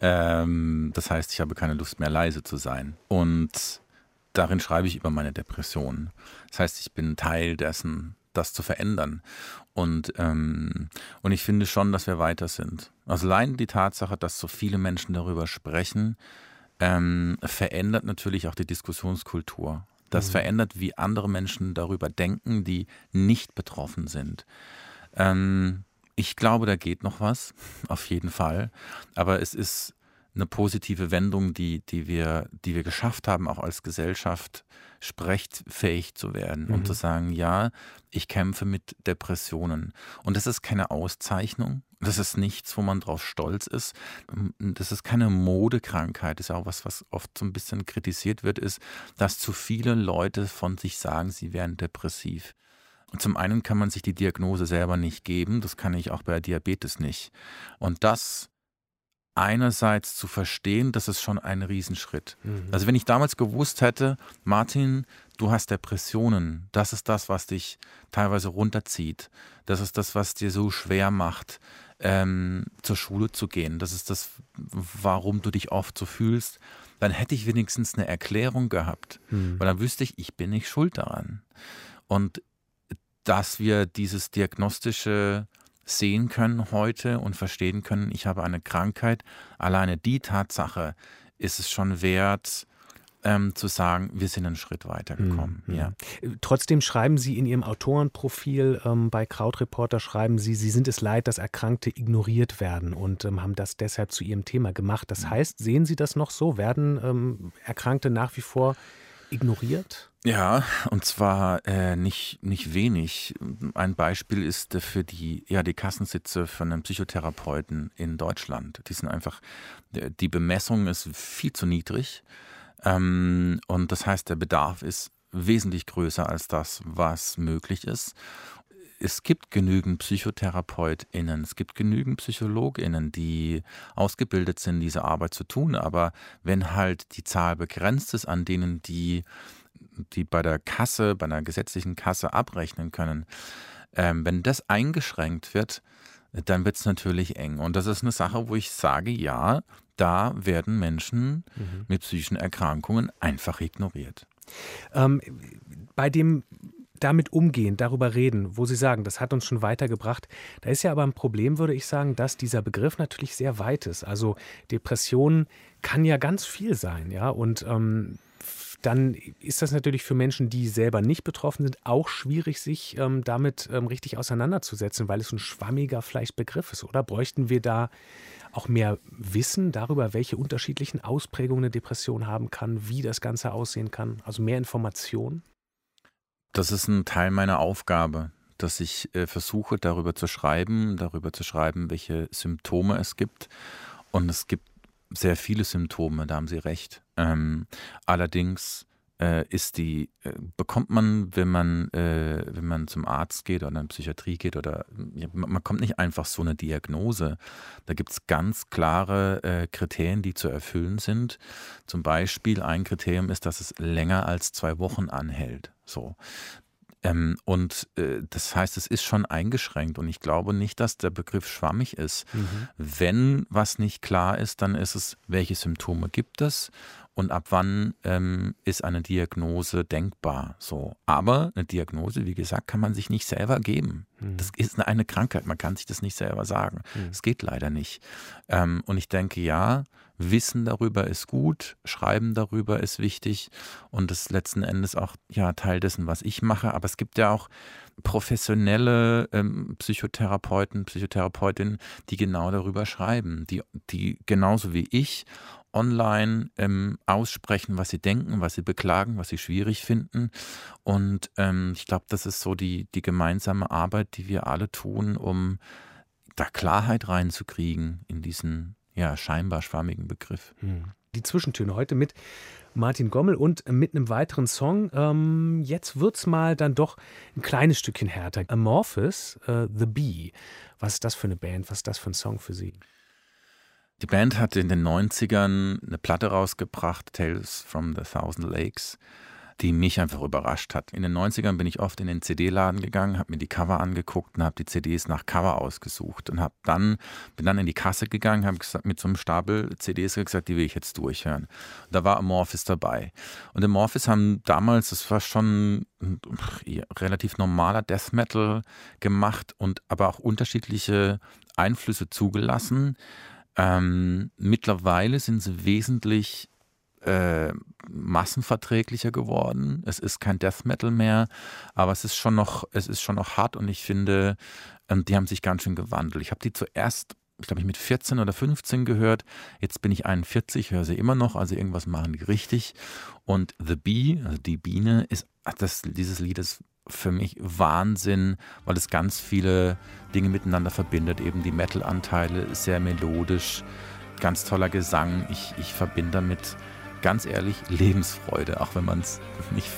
Ähm, das heißt, ich habe keine Lust mehr, leise zu sein. Und darin schreibe ich über meine Depression. Das heißt, ich bin Teil dessen, das zu verändern. Und, ähm, und ich finde schon, dass wir weiter sind. Also allein die Tatsache, dass so viele Menschen darüber sprechen, ähm, verändert natürlich auch die Diskussionskultur. Das mhm. verändert, wie andere Menschen darüber denken, die nicht betroffen sind. Ähm, ich glaube, da geht noch was, auf jeden Fall. Aber es ist eine positive Wendung, die, die, wir, die wir geschafft haben, auch als Gesellschaft sprechfähig zu werden mhm. und zu sagen, ja, ich kämpfe mit Depressionen. Und das ist keine Auszeichnung, das ist nichts, wo man drauf stolz ist. Das ist keine Modekrankheit, das ist auch was, was oft so ein bisschen kritisiert wird, ist, dass zu viele Leute von sich sagen, sie wären depressiv. Zum einen kann man sich die Diagnose selber nicht geben, das kann ich auch bei Diabetes nicht. Und das einerseits zu verstehen, das ist schon ein Riesenschritt. Mhm. Also wenn ich damals gewusst hätte, Martin, du hast Depressionen, das ist das, was dich teilweise runterzieht, das ist das, was dir so schwer macht, ähm, zur Schule zu gehen, das ist das, warum du dich oft so fühlst, dann hätte ich wenigstens eine Erklärung gehabt, mhm. weil dann wüsste ich, ich bin nicht schuld daran. Und dass wir dieses diagnostische sehen können heute und verstehen können, ich habe eine Krankheit. Alleine die Tatsache ist es schon wert, ähm, zu sagen, wir sind einen Schritt weitergekommen. Mhm. Ja. Trotzdem schreiben Sie in Ihrem Autorenprofil ähm, bei Krautreporter, schreiben Sie, Sie sind es leid, dass Erkrankte ignoriert werden und ähm, haben das deshalb zu Ihrem Thema gemacht. Das mhm. heißt, sehen Sie das noch so? Werden ähm, Erkrankte nach wie vor ignoriert? Ja, und zwar äh, nicht, nicht wenig. Ein Beispiel ist für die, ja, die Kassensitze von einem Psychotherapeuten in Deutschland. Die sind einfach, die Bemessung ist viel zu niedrig. Ähm, und das heißt, der Bedarf ist wesentlich größer als das, was möglich ist es gibt genügend PsychotherapeutInnen, es gibt genügend PsychologInnen, die ausgebildet sind, diese Arbeit zu tun. Aber wenn halt die Zahl begrenzt ist an denen, die, die bei der Kasse, bei einer gesetzlichen Kasse abrechnen können, ähm, wenn das eingeschränkt wird, dann wird es natürlich eng. Und das ist eine Sache, wo ich sage, ja, da werden Menschen mhm. mit psychischen Erkrankungen einfach ignoriert. Ähm, bei dem damit umgehen, darüber reden, wo Sie sagen, das hat uns schon weitergebracht. Da ist ja aber ein Problem, würde ich sagen, dass dieser Begriff natürlich sehr weit ist. Also Depression kann ja ganz viel sein, ja. Und ähm, dann ist das natürlich für Menschen, die selber nicht betroffen sind, auch schwierig, sich ähm, damit ähm, richtig auseinanderzusetzen, weil es ein schwammiger vielleicht Begriff ist. Oder bräuchten wir da auch mehr Wissen darüber, welche unterschiedlichen Ausprägungen eine Depression haben kann, wie das Ganze aussehen kann? Also mehr Informationen? Das ist ein Teil meiner Aufgabe, dass ich äh, versuche, darüber zu schreiben, darüber zu schreiben, welche Symptome es gibt. Und es gibt sehr viele Symptome, da haben Sie recht. Ähm, allerdings äh, ist die, äh, bekommt man, wenn man, äh, wenn man zum Arzt geht oder in Psychiatrie geht oder ja, man kommt nicht einfach so eine Diagnose. Da gibt es ganz klare äh, Kriterien, die zu erfüllen sind. Zum Beispiel ein Kriterium ist, dass es länger als zwei Wochen anhält. So. Ähm, und äh, das heißt, es ist schon eingeschränkt und ich glaube nicht, dass der Begriff schwammig ist. Mhm. Wenn was nicht klar ist, dann ist es, welche Symptome gibt es und ab wann ähm, ist eine Diagnose denkbar. So. Aber eine Diagnose, wie gesagt, kann man sich nicht selber geben. Mhm. Das ist eine, eine, Krankheit, man kann sich das nicht selber sagen. Es mhm. geht leider nicht. Ähm, und ich denke, ja, Wissen darüber ist gut, Schreiben darüber ist wichtig und das letzten Endes auch ja Teil dessen, was ich mache. Aber es gibt ja auch professionelle ähm, Psychotherapeuten, Psychotherapeutinnen, die genau darüber schreiben, die, die genauso wie ich online ähm, aussprechen, was sie denken, was sie beklagen, was sie schwierig finden. Und ähm, ich glaube, das ist so die, die gemeinsame Arbeit, die wir alle tun, um da Klarheit reinzukriegen in diesen ja, scheinbar schwammigen Begriff. Hm. Die Zwischentöne heute mit Martin Gommel und mit einem weiteren Song. Ähm, jetzt es mal dann doch ein kleines Stückchen härter. Amorphous, uh, The Bee. Was ist das für eine Band? Was ist das für ein Song für Sie? Die Band hatte in den 90ern eine Platte rausgebracht, Tales from the Thousand Lakes die mich einfach überrascht hat. In den 90ern bin ich oft in den CD-Laden gegangen, habe mir die Cover angeguckt und habe die CDs nach Cover ausgesucht und habe dann bin dann in die Kasse gegangen, habe mit so einem Stapel CDs gesagt, die will ich jetzt durchhören. Und da war Amorphis dabei. Und Amorphis haben damals, das war schon relativ normaler Death Metal gemacht und aber auch unterschiedliche Einflüsse zugelassen. Ähm, mittlerweile sind sie wesentlich äh, massenverträglicher geworden. Es ist kein Death Metal mehr, aber es ist schon noch, es ist schon noch hart und ich finde, ähm, die haben sich ganz schön gewandelt. Ich habe die zuerst ich glaube, ich mit 14 oder 15 gehört. Jetzt bin ich 41, höre sie immer noch, also irgendwas machen die richtig. Und The Bee, also die Biene, ist, das, dieses Lied ist für mich Wahnsinn, weil es ganz viele Dinge miteinander verbindet. Eben die Metal-Anteile, sehr melodisch, ganz toller Gesang. Ich, ich verbinde damit ganz ehrlich Lebensfreude, auch wenn man es nicht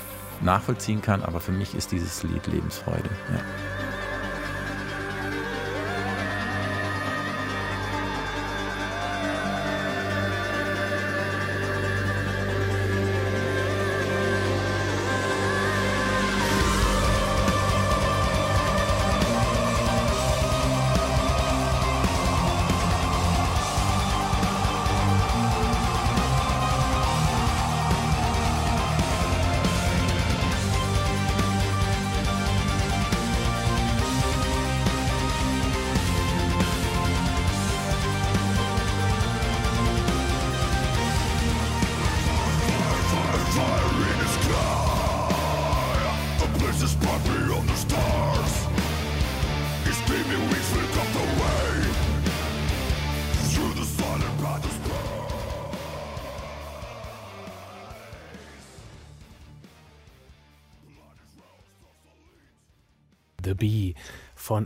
nachvollziehen kann, aber für mich ist dieses Lied Lebensfreude. Ja.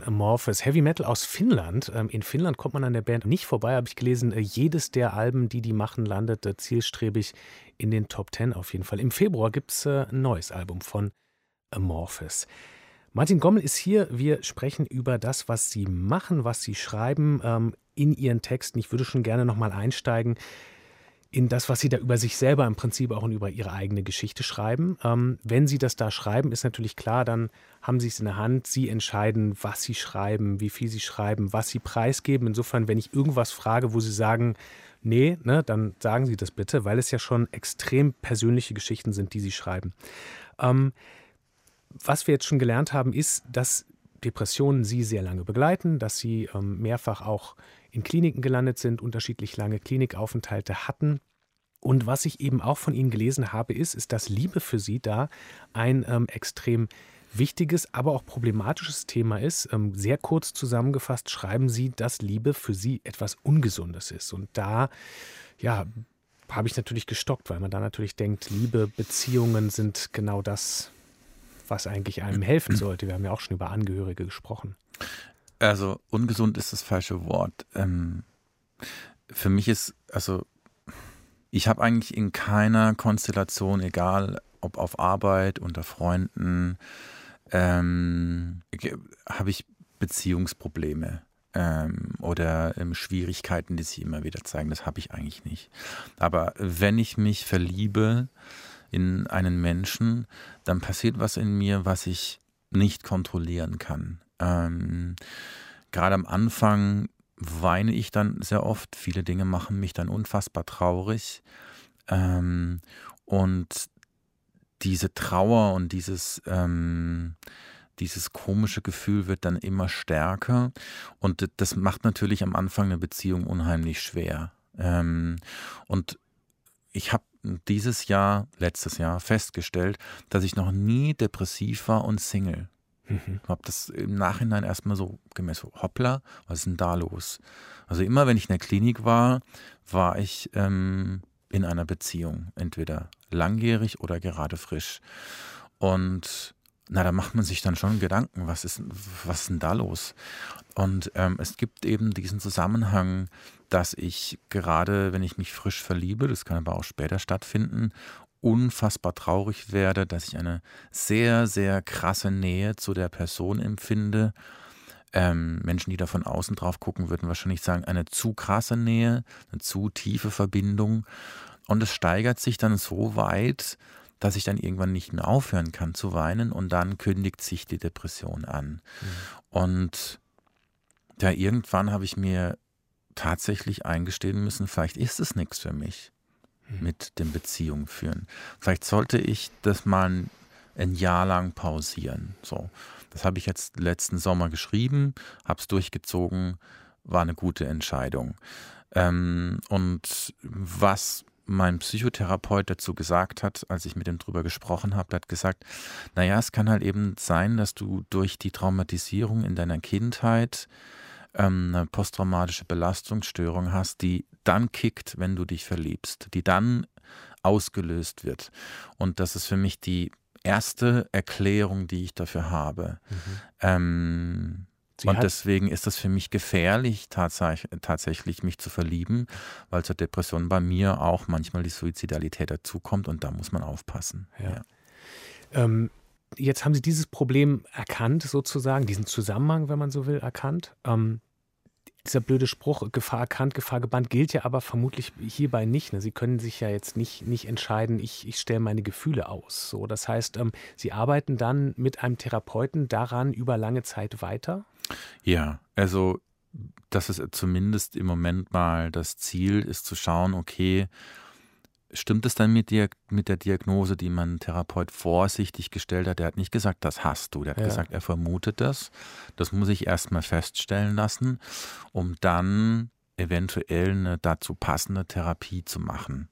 Von Amorphous. Heavy Metal aus Finnland. Ähm, in Finnland kommt man an der Band nicht vorbei, habe ich gelesen. Äh, jedes der Alben, die die machen, landet äh, zielstrebig in den Top Ten auf jeden Fall. Im Februar gibt es äh, ein neues Album von Amorphous. Martin Gommel ist hier. Wir sprechen über das, was Sie machen, was Sie schreiben ähm, in Ihren Texten. Ich würde schon gerne nochmal einsteigen in das, was Sie da über sich selber im Prinzip auch und über Ihre eigene Geschichte schreiben. Ähm, wenn Sie das da schreiben, ist natürlich klar, dann haben Sie es in der Hand. Sie entscheiden, was Sie schreiben, wie viel Sie schreiben, was Sie preisgeben. Insofern, wenn ich irgendwas frage, wo Sie sagen, nee, ne, dann sagen Sie das bitte, weil es ja schon extrem persönliche Geschichten sind, die Sie schreiben. Ähm, was wir jetzt schon gelernt haben, ist, dass Depressionen Sie sehr lange begleiten, dass Sie ähm, mehrfach auch in Kliniken gelandet sind, unterschiedlich lange Klinikaufenthalte hatten. Und was ich eben auch von Ihnen gelesen habe, ist, ist, dass Liebe für Sie da ein ähm, extrem wichtiges, aber auch problematisches Thema ist. Ähm, sehr kurz zusammengefasst schreiben Sie, dass Liebe für Sie etwas Ungesundes ist. Und da, ja, habe ich natürlich gestockt, weil man da natürlich denkt, Liebe, Beziehungen sind genau das, was eigentlich einem helfen sollte. Wir haben ja auch schon über Angehörige gesprochen. Also ungesund ist das falsche Wort. Ähm, für mich ist, also ich habe eigentlich in keiner Konstellation, egal ob auf Arbeit, unter Freunden, ähm, habe ich Beziehungsprobleme ähm, oder ähm, Schwierigkeiten, die sich immer wieder zeigen. Das habe ich eigentlich nicht. Aber wenn ich mich verliebe in einen Menschen, dann passiert was in mir, was ich nicht kontrollieren kann. Ähm, Gerade am Anfang weine ich dann sehr oft. Viele Dinge machen mich dann unfassbar traurig. Ähm, und diese Trauer und dieses, ähm, dieses komische Gefühl wird dann immer stärker und das macht natürlich am Anfang eine Beziehung unheimlich schwer. Ähm, und ich habe dieses Jahr, letztes Jahr festgestellt, dass ich noch nie depressiv war und Single. Mhm. Ich habe das im Nachhinein erstmal so gemessen, hoppla, was ist denn da los? Also immer, wenn ich in der Klinik war, war ich ähm, in einer Beziehung, entweder langjährig oder gerade frisch. Und na, da macht man sich dann schon Gedanken, was ist, was ist denn da los? Und ähm, es gibt eben diesen Zusammenhang, dass ich gerade, wenn ich mich frisch verliebe, das kann aber auch später stattfinden, unfassbar traurig werde, dass ich eine sehr, sehr krasse Nähe zu der Person empfinde. Ähm, Menschen, die da von außen drauf gucken, würden wahrscheinlich sagen, eine zu krasse Nähe, eine zu tiefe Verbindung. Und es steigert sich dann so weit, dass ich dann irgendwann nicht mehr aufhören kann zu weinen und dann kündigt sich die Depression an. Mhm. Und ja, irgendwann habe ich mir tatsächlich eingestehen müssen, vielleicht ist es nichts für mich. Mit den Beziehungen führen. Vielleicht sollte ich das mal ein Jahr lang pausieren. So, das habe ich jetzt letzten Sommer geschrieben, habe es durchgezogen, war eine gute Entscheidung. Ähm, und was mein Psychotherapeut dazu gesagt hat, als ich mit ihm drüber gesprochen habe, hat gesagt, naja, es kann halt eben sein, dass du durch die Traumatisierung in deiner Kindheit ähm, eine posttraumatische Belastungsstörung hast, die dann kickt, wenn du dich verliebst, die dann ausgelöst wird. Und das ist für mich die erste Erklärung, die ich dafür habe. Mhm. Ähm, und deswegen ist es für mich gefährlich, tatsächlich mich zu verlieben, weil zur Depression bei mir auch manchmal die Suizidalität dazukommt und da muss man aufpassen. Ja. Ja. Ähm, jetzt haben Sie dieses Problem erkannt, sozusagen, diesen Zusammenhang, wenn man so will, erkannt. Ähm, dieser blöde Spruch, Gefahr erkannt, Gefahr gebannt, gilt ja aber vermutlich hierbei nicht. Ne? Sie können sich ja jetzt nicht, nicht entscheiden, ich, ich stelle meine Gefühle aus. So, das heißt, ähm, Sie arbeiten dann mit einem Therapeuten daran über lange Zeit weiter? Ja, also das ist zumindest im Moment mal das Ziel, ist zu schauen, okay, stimmt es dann mit, dir, mit der Diagnose, die mein Therapeut vorsichtig gestellt hat? Der hat nicht gesagt, das hast du. Der hat ja. gesagt, er vermutet das. Das muss ich erstmal feststellen lassen, um dann eventuell eine dazu passende Therapie zu machen,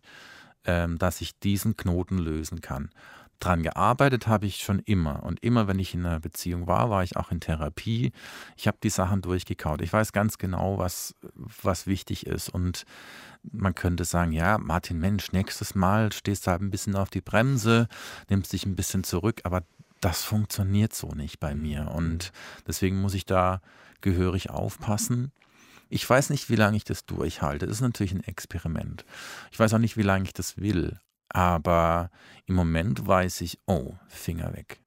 ähm, dass ich diesen Knoten lösen kann dran gearbeitet habe ich schon immer. Und immer, wenn ich in einer Beziehung war, war ich auch in Therapie. Ich habe die Sachen durchgekaut. Ich weiß ganz genau, was, was wichtig ist. Und man könnte sagen, ja, Martin Mensch, nächstes Mal stehst du halt ein bisschen auf die Bremse, nimmst dich ein bisschen zurück, aber das funktioniert so nicht bei mir. Und deswegen muss ich da gehörig aufpassen. Ich weiß nicht, wie lange ich das durchhalte. Das ist natürlich ein Experiment. Ich weiß auch nicht, wie lange ich das will. Aber im Moment weiß ich, oh, Finger weg.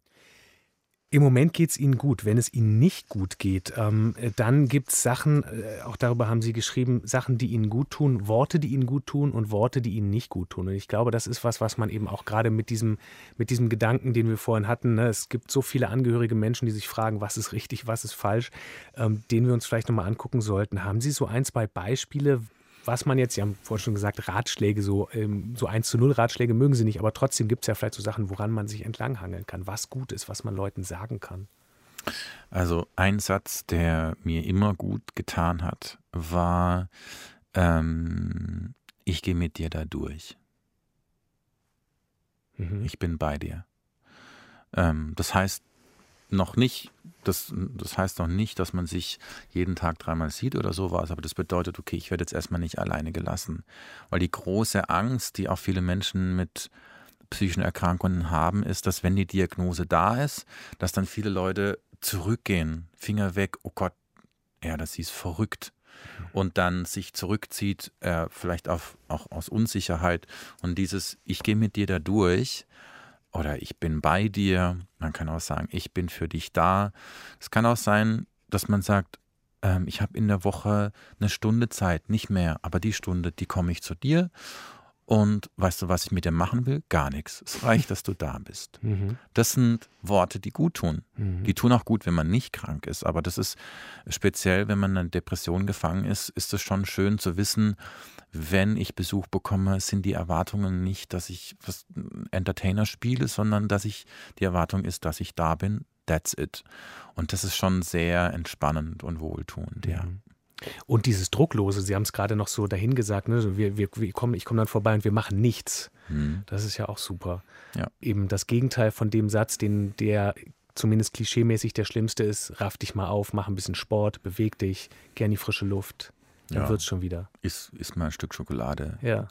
Im Moment geht es Ihnen gut. Wenn es Ihnen nicht gut geht, ähm, dann gibt es Sachen, äh, auch darüber haben Sie geschrieben, Sachen, die Ihnen gut tun, Worte, die Ihnen gut tun und Worte, die Ihnen nicht gut tun. Und ich glaube, das ist was, was man eben auch gerade mit diesem, mit diesem Gedanken, den wir vorhin hatten, ne, es gibt so viele angehörige Menschen, die sich fragen, was ist richtig, was ist falsch, ähm, den wir uns vielleicht nochmal angucken sollten. Haben Sie so ein, zwei Beispiele, was man jetzt, Sie haben vorhin schon gesagt, Ratschläge, so, ähm, so 1 zu 0 Ratschläge mögen Sie nicht, aber trotzdem gibt es ja vielleicht so Sachen, woran man sich entlanghangeln kann, was gut ist, was man Leuten sagen kann. Also ein Satz, der mir immer gut getan hat, war, ähm, ich gehe mit dir da durch. Mhm. Ich bin bei dir. Ähm, das heißt noch nicht, das, das heißt noch nicht, dass man sich jeden Tag dreimal sieht oder sowas, aber das bedeutet, okay, ich werde jetzt erstmal nicht alleine gelassen. Weil die große Angst, die auch viele Menschen mit psychischen Erkrankungen haben, ist, dass wenn die Diagnose da ist, dass dann viele Leute zurückgehen, Finger weg, oh Gott, ja, das ist verrückt. Und dann sich zurückzieht, äh, vielleicht auf, auch aus Unsicherheit. Und dieses, ich gehe mit dir da durch, oder ich bin bei dir. Man kann auch sagen, ich bin für dich da. Es kann auch sein, dass man sagt, ähm, ich habe in der Woche eine Stunde Zeit, nicht mehr, aber die Stunde, die komme ich zu dir und weißt du, was ich mit dir machen will? Gar nichts. Es reicht, dass du da bist. Mhm. Das sind Worte, die gut tun. Mhm. Die tun auch gut, wenn man nicht krank ist. Aber das ist speziell, wenn man in einer Depression gefangen ist, ist es schon schön zu wissen, wenn ich Besuch bekomme, sind die Erwartungen nicht, dass ich was Entertainer spiele, sondern dass ich die Erwartung ist, dass ich da bin, that's it. Und das ist schon sehr entspannend und wohltuend, ja. Mhm. Und dieses Drucklose, Sie haben es gerade noch so dahingesagt, ne? wir, wir, wir kommen, ich komme dann vorbei und wir machen nichts. Mhm. Das ist ja auch super. Ja. Eben das Gegenteil von dem Satz, den der zumindest klischeemäßig der schlimmste ist, raff dich mal auf, mach ein bisschen Sport, beweg dich, geh in die frische Luft. Dann ja. wird's schon wieder. Iss, iss mal ein Stück Schokolade. Ja.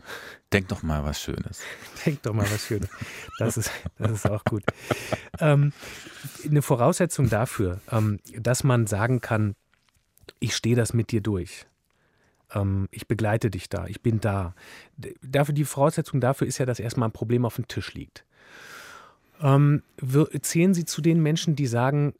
Denk doch mal was Schönes. Denk doch mal was Schönes. Das ist, das ist auch gut. Ähm, eine Voraussetzung dafür, ähm, dass man sagen kann, ich stehe das mit dir durch. Ähm, ich begleite dich da, ich bin da. Dafür, die Voraussetzung dafür ist ja, dass erstmal ein Problem auf dem Tisch liegt. Ähm, zählen Sie zu den Menschen, die sagen,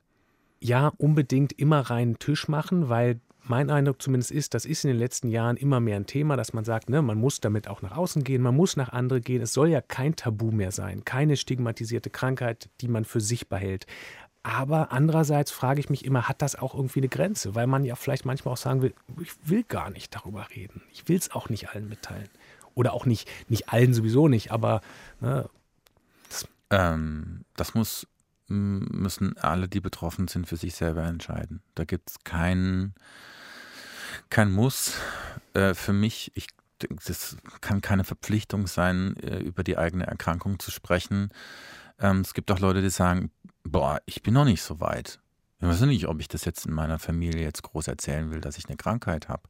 ja, unbedingt immer reinen Tisch machen, weil mein Eindruck zumindest ist, das ist in den letzten Jahren immer mehr ein Thema, dass man sagt, ne, man muss damit auch nach außen gehen, man muss nach andere gehen. Es soll ja kein Tabu mehr sein, keine stigmatisierte Krankheit, die man für sich behält. Aber andererseits frage ich mich immer, hat das auch irgendwie eine Grenze? Weil man ja vielleicht manchmal auch sagen will, ich will gar nicht darüber reden. Ich will es auch nicht allen mitteilen. Oder auch nicht, nicht allen sowieso nicht, aber ne, das, ähm, das muss, müssen alle, die betroffen sind, für sich selber entscheiden. Da gibt es keinen kein Muss. Äh, für mich, ich das kann keine Verpflichtung sein, äh, über die eigene Erkrankung zu sprechen. Ähm, es gibt auch Leute, die sagen, boah, ich bin noch nicht so weit. Ich weiß nicht, ob ich das jetzt in meiner Familie jetzt groß erzählen will, dass ich eine Krankheit habe.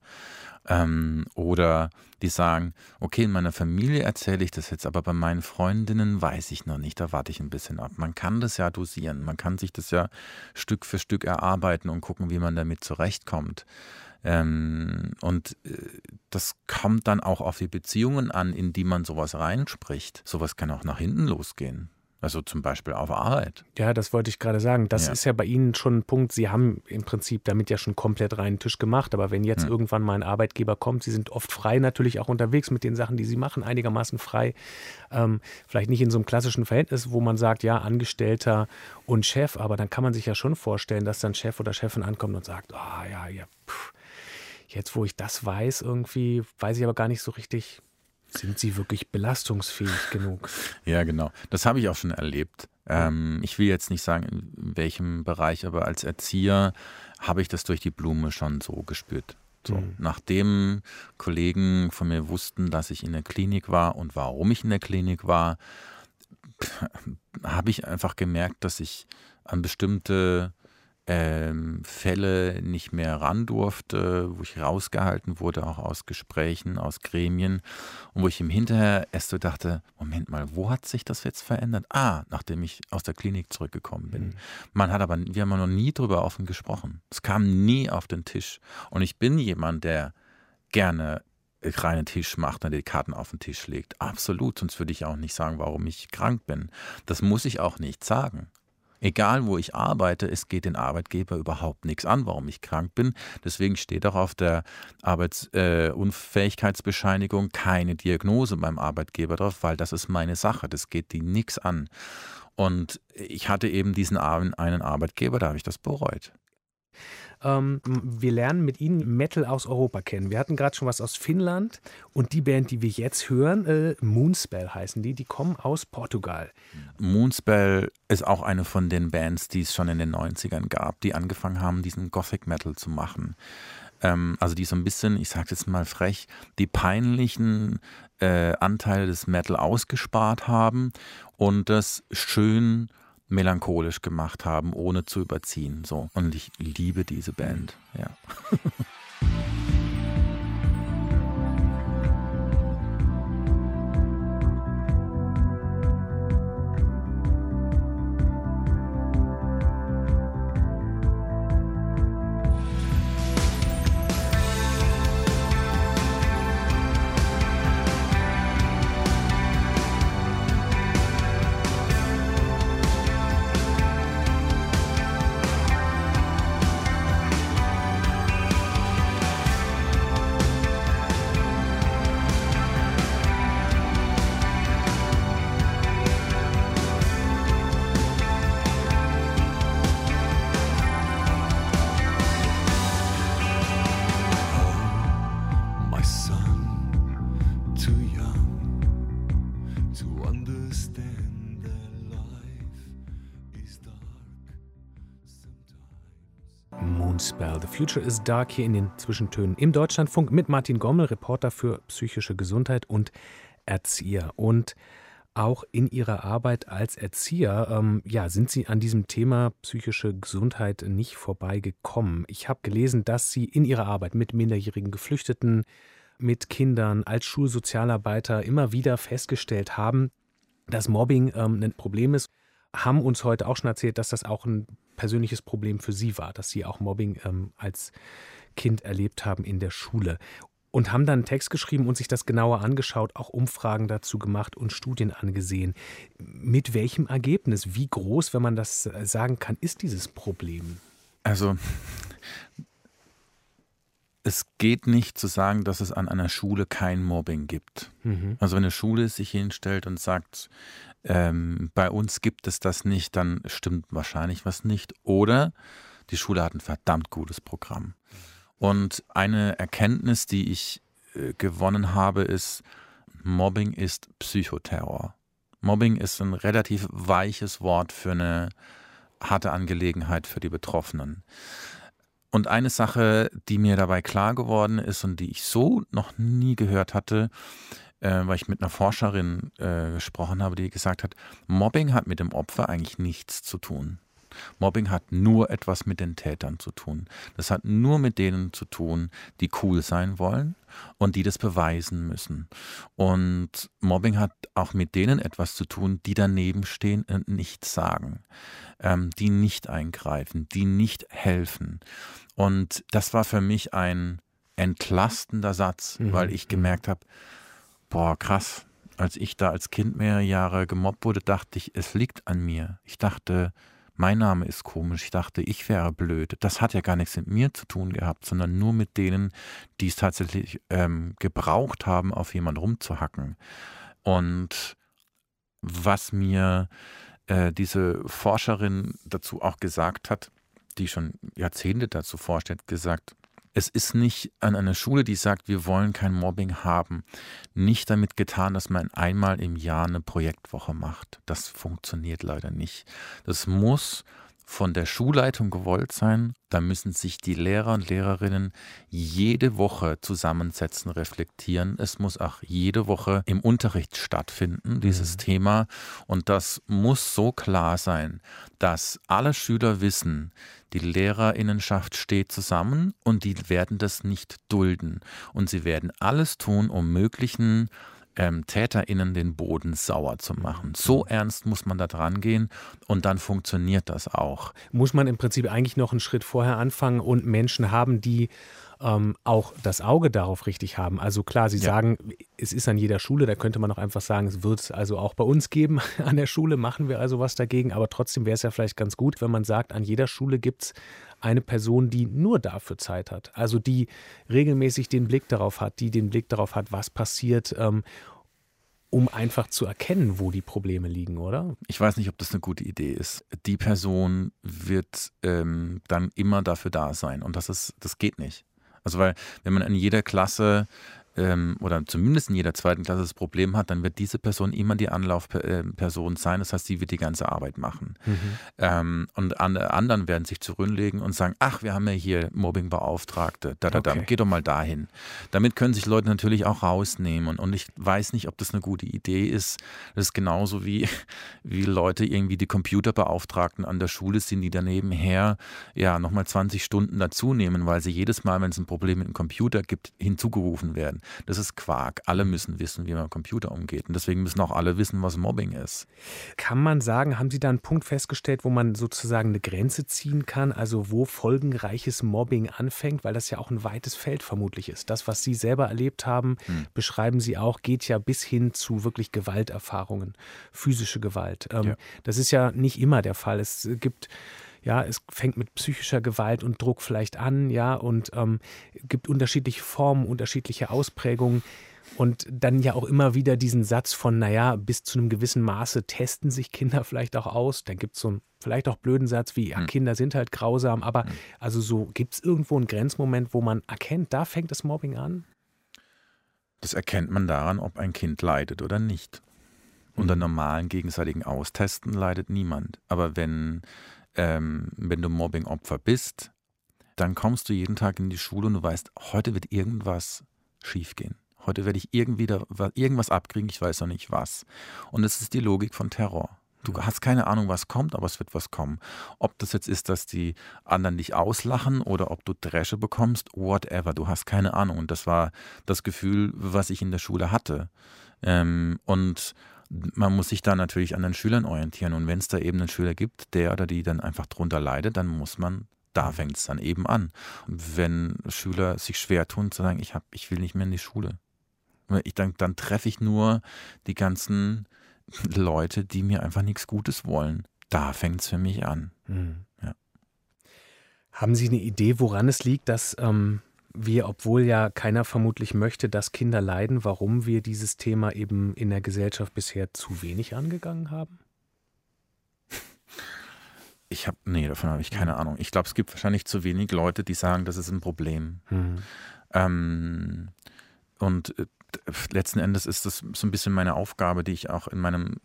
Ähm, oder die sagen, okay, in meiner Familie erzähle ich das jetzt, aber bei meinen Freundinnen weiß ich noch nicht, da warte ich ein bisschen ab. Man kann das ja dosieren, man kann sich das ja Stück für Stück erarbeiten und gucken, wie man damit zurechtkommt. Ähm, und äh, das kommt dann auch auf die Beziehungen an, in die man sowas reinspricht. Sowas kann auch nach hinten losgehen. Also zum Beispiel auf Arbeit. Ja, das wollte ich gerade sagen. Das ja. ist ja bei Ihnen schon ein Punkt. Sie haben im Prinzip damit ja schon komplett reinen Tisch gemacht. Aber wenn jetzt hm. irgendwann mal ein Arbeitgeber kommt, Sie sind oft frei natürlich auch unterwegs mit den Sachen, die Sie machen, einigermaßen frei. Ähm, vielleicht nicht in so einem klassischen Verhältnis, wo man sagt, ja, Angestellter und Chef. Aber dann kann man sich ja schon vorstellen, dass dann Chef oder Chefin ankommt und sagt, ah oh, ja, ja, pff, jetzt wo ich das weiß, irgendwie weiß ich aber gar nicht so richtig, sind sie wirklich belastungsfähig genug? Ja, genau. Das habe ich auch schon erlebt. Ähm, ich will jetzt nicht sagen, in welchem Bereich, aber als Erzieher habe ich das durch die Blume schon so gespürt. So, mhm. Nachdem Kollegen von mir wussten, dass ich in der Klinik war und warum ich in der Klinik war, habe ich einfach gemerkt, dass ich an bestimmte ähm, Fälle nicht mehr ran durfte, wo ich rausgehalten wurde, auch aus Gesprächen, aus Gremien und wo ich im Hinterher erst so dachte, Moment mal, wo hat sich das jetzt verändert? Ah, nachdem ich aus der Klinik zurückgekommen bin. Mhm. Man hat aber, wir haben noch nie drüber offen gesprochen. Es kam nie auf den Tisch. Und ich bin jemand, der gerne reinen Tisch macht und die Karten auf den Tisch legt. Absolut, sonst würde ich auch nicht sagen, warum ich krank bin. Das muss ich auch nicht sagen. Egal, wo ich arbeite, es geht den Arbeitgeber überhaupt nichts an, warum ich krank bin. Deswegen steht auch auf der Arbeitsunfähigkeitsbescheinigung äh, keine Diagnose beim Arbeitgeber drauf, weil das ist meine Sache. Das geht die nichts an. Und ich hatte eben diesen einen Arbeitgeber, da habe ich das bereut. Ähm, wir lernen mit Ihnen Metal aus Europa kennen. Wir hatten gerade schon was aus Finnland und die Band, die wir jetzt hören, äh, Moonspell heißen die, die kommen aus Portugal. Moonspell ist auch eine von den Bands, die es schon in den 90ern gab, die angefangen haben, diesen Gothic Metal zu machen ähm, also die so ein bisschen, ich sage jetzt mal frech, die peinlichen äh, Anteile des Metal ausgespart haben und das schön melancholisch gemacht haben, ohne zu überziehen. So. Und ich liebe diese Band. Ja. Future is Dark hier in den Zwischentönen im Deutschlandfunk mit Martin Gommel, Reporter für psychische Gesundheit und Erzieher. Und auch in Ihrer Arbeit als Erzieher, ähm, ja, sind Sie an diesem Thema psychische Gesundheit nicht vorbeigekommen. Ich habe gelesen, dass Sie in Ihrer Arbeit mit minderjährigen Geflüchteten, mit Kindern als Schulsozialarbeiter immer wieder festgestellt haben, dass Mobbing ähm, ein Problem ist. Haben uns heute auch schon erzählt, dass das auch ein persönliches Problem für Sie war, dass Sie auch Mobbing ähm, als Kind erlebt haben in der Schule und haben dann einen Text geschrieben und sich das genauer angeschaut, auch Umfragen dazu gemacht und Studien angesehen. Mit welchem Ergebnis? Wie groß, wenn man das sagen kann, ist dieses Problem? Also es geht nicht zu sagen, dass es an einer Schule kein Mobbing gibt. Mhm. Also wenn eine Schule sich hinstellt und sagt, ähm, bei uns gibt es das nicht, dann stimmt wahrscheinlich was nicht. Oder die Schule hat ein verdammt gutes Programm. Und eine Erkenntnis, die ich äh, gewonnen habe, ist, Mobbing ist Psychoterror. Mobbing ist ein relativ weiches Wort für eine harte Angelegenheit für die Betroffenen. Und eine Sache, die mir dabei klar geworden ist und die ich so noch nie gehört hatte, äh, weil ich mit einer Forscherin äh, gesprochen habe, die gesagt hat, Mobbing hat mit dem Opfer eigentlich nichts zu tun. Mobbing hat nur etwas mit den Tätern zu tun. Das hat nur mit denen zu tun, die cool sein wollen und die das beweisen müssen. Und Mobbing hat auch mit denen etwas zu tun, die daneben stehen und nichts sagen, ähm, die nicht eingreifen, die nicht helfen. Und das war für mich ein entlastender Satz, mhm. weil ich gemerkt habe, boah, krass, als ich da als Kind mehrere Jahre gemobbt wurde, dachte ich, es liegt an mir. Ich dachte, mein Name ist komisch, ich dachte, ich wäre blöd. Das hat ja gar nichts mit mir zu tun gehabt, sondern nur mit denen, die es tatsächlich ähm, gebraucht haben, auf jemand rumzuhacken. Und was mir äh, diese Forscherin dazu auch gesagt hat, die schon Jahrzehnte dazu forscht, hat gesagt, es ist nicht an einer Schule, die sagt, wir wollen kein Mobbing haben, nicht damit getan, dass man einmal im Jahr eine Projektwoche macht. Das funktioniert leider nicht. Das muss von der Schulleitung gewollt sein. Da müssen sich die Lehrer und Lehrerinnen jede Woche zusammensetzen, reflektieren. Es muss auch jede Woche im Unterricht stattfinden, dieses mhm. Thema. Und das muss so klar sein, dass alle Schüler wissen, die Lehrerinnenschaft steht zusammen und die werden das nicht dulden. Und sie werden alles tun, um möglichen ähm, TäterInnen den Boden sauer zu machen. So ernst muss man da dran gehen und dann funktioniert das auch. Muss man im Prinzip eigentlich noch einen Schritt vorher anfangen und Menschen haben, die ähm, auch das Auge darauf richtig haben. Also klar, Sie ja. sagen, es ist an jeder Schule, da könnte man auch einfach sagen, es wird es also auch bei uns geben an der Schule, machen wir also was dagegen, aber trotzdem wäre es ja vielleicht ganz gut, wenn man sagt, an jeder Schule gibt es eine Person, die nur dafür Zeit hat, also die regelmäßig den Blick darauf hat, die den Blick darauf hat, was passiert. Ähm, um einfach zu erkennen, wo die Probleme liegen, oder? Ich weiß nicht, ob das eine gute Idee ist. Die Person wird ähm, dann immer dafür da sein und das ist, das geht nicht. Also weil, wenn man in jeder Klasse ähm, oder zumindest in jeder zweiten Klasse das Problem hat, dann wird diese Person immer die Anlaufperson sein. Das heißt, sie wird die ganze Arbeit machen. Mhm. Ähm, und andere anderen werden sich zurücklegen und sagen, ach, wir haben ja hier Mobbingbeauftragte, da, da, da, okay. geh doch mal dahin. Damit können sich Leute natürlich auch rausnehmen. Und ich weiß nicht, ob das eine gute Idee ist. Das ist genauso wie, wie Leute irgendwie die Computerbeauftragten an der Schule sind, die daneben her ja nochmal 20 Stunden dazu nehmen, weil sie jedes Mal, wenn es ein Problem mit dem Computer gibt, hinzugerufen werden. Das ist Quark. Alle müssen wissen, wie man mit Computer umgeht. Und deswegen müssen auch alle wissen, was Mobbing ist. Kann man sagen, haben Sie da einen Punkt festgestellt, wo man sozusagen eine Grenze ziehen kann? Also wo folgenreiches Mobbing anfängt? Weil das ja auch ein weites Feld vermutlich ist. Das, was Sie selber erlebt haben, hm. beschreiben Sie auch, geht ja bis hin zu wirklich Gewalterfahrungen, physische Gewalt. Ähm, ja. Das ist ja nicht immer der Fall. Es gibt ja, es fängt mit psychischer Gewalt und Druck vielleicht an, ja, und ähm, gibt unterschiedliche Formen, unterschiedliche Ausprägungen. Und dann ja auch immer wieder diesen Satz von, naja, bis zu einem gewissen Maße testen sich Kinder vielleicht auch aus. Dann gibt es so einen vielleicht auch blöden Satz wie, ja, hm. Kinder sind halt grausam, aber hm. also so gibt es irgendwo einen Grenzmoment, wo man erkennt, da fängt das Mobbing an? Das erkennt man daran, ob ein Kind leidet oder nicht. Unter hm. normalen gegenseitigen Austesten leidet niemand. Aber wenn ähm, wenn du Mobbing-Opfer bist, dann kommst du jeden Tag in die Schule und du weißt, heute wird irgendwas schiefgehen. Heute werde ich irgendwie da, irgendwas abkriegen, ich weiß noch nicht was. Und das ist die Logik von Terror. Du hast keine Ahnung, was kommt, aber es wird was kommen. Ob das jetzt ist, dass die anderen dich auslachen oder ob du Dresche bekommst, whatever. Du hast keine Ahnung. Und das war das Gefühl, was ich in der Schule hatte. Ähm, und man muss sich da natürlich an den Schülern orientieren. Und wenn es da eben einen Schüler gibt, der oder die dann einfach drunter leidet, dann muss man, da fängt es dann eben an. Wenn Schüler sich schwer tun, zu sagen, ich, hab, ich will nicht mehr in die Schule. Ich, dann, dann treffe ich nur die ganzen Leute, die mir einfach nichts Gutes wollen. Da fängt es für mich an. Mhm. Ja. Haben Sie eine Idee, woran es liegt, dass ähm, wir, obwohl ja keiner vermutlich möchte, dass Kinder leiden, warum wir dieses Thema eben in der Gesellschaft bisher zu wenig angegangen haben? Ich habe, nee, davon habe ich keine Ahnung. Ich glaube, es gibt wahrscheinlich zu wenig Leute, die sagen, das ist ein Problem. Mhm. Ähm, und äh, letzten Endes ist das so ein bisschen meine Aufgabe, die ich auch in meinem,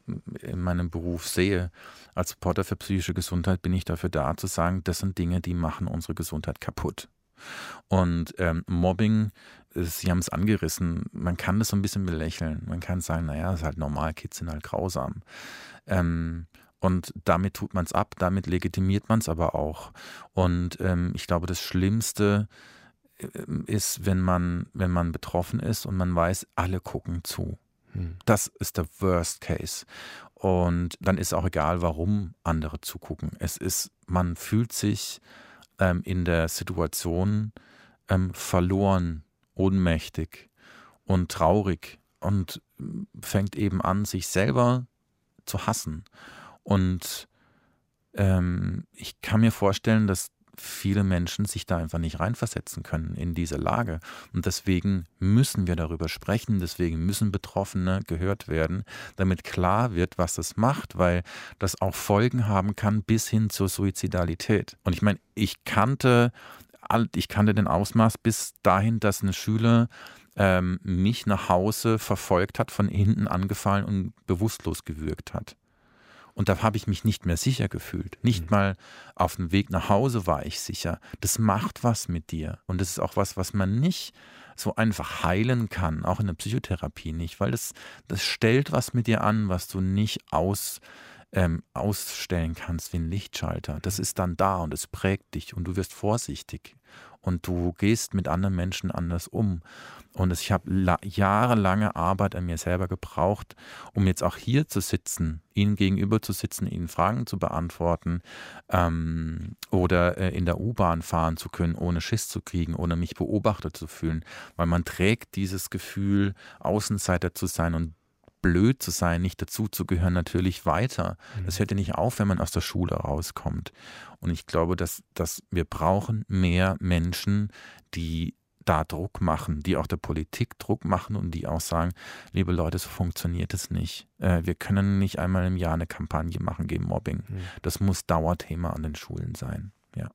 in meinem Beruf sehe. Als Supporter für psychische Gesundheit bin ich dafür da, zu sagen, das sind Dinge, die machen unsere Gesundheit kaputt. Und ähm, Mobbing, Sie haben es angerissen, man kann das so ein bisschen belächeln. Man kann sagen, naja, ist halt normal, Kids sind halt grausam. Ähm, und damit tut man es ab, damit legitimiert man es aber auch. Und ähm, ich glaube, das Schlimmste ist, ist, wenn man, wenn man betroffen ist und man weiß, alle gucken zu. Hm. Das ist der Worst Case. Und dann ist auch egal, warum andere zugucken. Es ist, man fühlt sich ähm, in der Situation ähm, verloren, ohnmächtig und traurig und fängt eben an, sich selber zu hassen. Und ähm, ich kann mir vorstellen, dass viele Menschen sich da einfach nicht reinversetzen können in diese Lage. Und deswegen müssen wir darüber sprechen, deswegen müssen Betroffene gehört werden, damit klar wird, was das macht, weil das auch Folgen haben kann bis hin zur Suizidalität. Und ich meine, ich kannte, ich kannte den Ausmaß bis dahin, dass eine Schüler ähm, mich nach Hause verfolgt hat, von hinten angefallen und bewusstlos gewürgt hat. Und da habe ich mich nicht mehr sicher gefühlt. Nicht mhm. mal auf dem Weg nach Hause war ich sicher. Das macht was mit dir. Und das ist auch was, was man nicht so einfach heilen kann, auch in der Psychotherapie nicht, weil das, das stellt was mit dir an, was du nicht aus, ähm, ausstellen kannst wie ein Lichtschalter. Das ist dann da und es prägt dich und du wirst vorsichtig und du gehst mit anderen Menschen anders um. Und ich habe jahrelange Arbeit an mir selber gebraucht, um jetzt auch hier zu sitzen, Ihnen gegenüber zu sitzen, Ihnen Fragen zu beantworten ähm, oder äh, in der U-Bahn fahren zu können, ohne Schiss zu kriegen, ohne mich beobachtet zu fühlen. Weil man trägt dieses Gefühl, Außenseiter zu sein und blöd zu sein, nicht dazuzugehören, natürlich weiter. Das mhm. hört ja nicht auf, wenn man aus der Schule rauskommt. Und ich glaube, dass, dass wir brauchen mehr Menschen, die da Druck machen, die auch der Politik Druck machen und die auch sagen, liebe Leute, so funktioniert es nicht. Äh, wir können nicht einmal im Jahr eine Kampagne machen gegen Mobbing. Mhm. Das muss Dauerthema an den Schulen sein. Ja.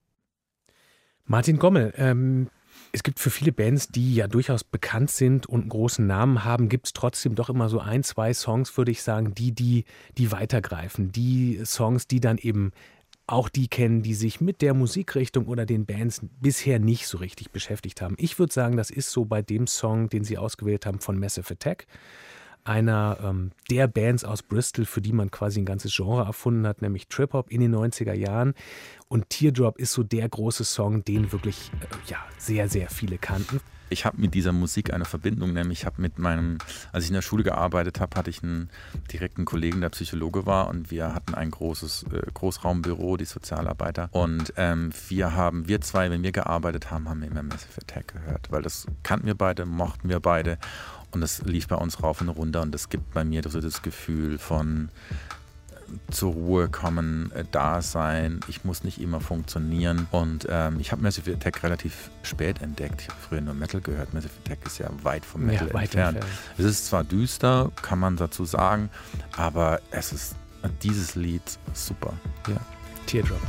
Martin Gommel, ähm, es gibt für viele Bands, die ja durchaus bekannt sind und einen großen Namen haben, gibt es trotzdem doch immer so ein, zwei Songs, würde ich sagen, die, die, die weitergreifen. Die Songs, die dann eben auch die kennen, die sich mit der Musikrichtung oder den Bands bisher nicht so richtig beschäftigt haben. Ich würde sagen, das ist so bei dem Song, den sie ausgewählt haben von Massive Attack, einer ähm, der Bands aus Bristol, für die man quasi ein ganzes Genre erfunden hat, nämlich Trip Hop in den 90er Jahren. Und Teardrop ist so der große Song, den wirklich äh, ja, sehr, sehr viele kannten. Ich habe mit dieser Musik eine Verbindung, nämlich ich habe mit meinem, als ich in der Schule gearbeitet habe, hatte ich einen direkten Kollegen, der Psychologe war und wir hatten ein großes äh, Großraumbüro, die Sozialarbeiter. Und ähm, wir haben, wir zwei, wenn wir gearbeitet haben, haben wir immer Massive Attack gehört, weil das kannten wir beide, mochten wir beide und das lief bei uns rauf und runter und das gibt bei mir so das Gefühl von zur Ruhe kommen, äh, da sein. Ich muss nicht immer funktionieren. Und ähm, ich habe Massive Attack relativ spät entdeckt. Ich habe früher nur Metal gehört. Massive Attack ist ja weit vom Metal ja, weit entfernt. entfernt. Es ist zwar düster, kann man dazu sagen, aber es ist dieses Lied super. Ja. Teardrop.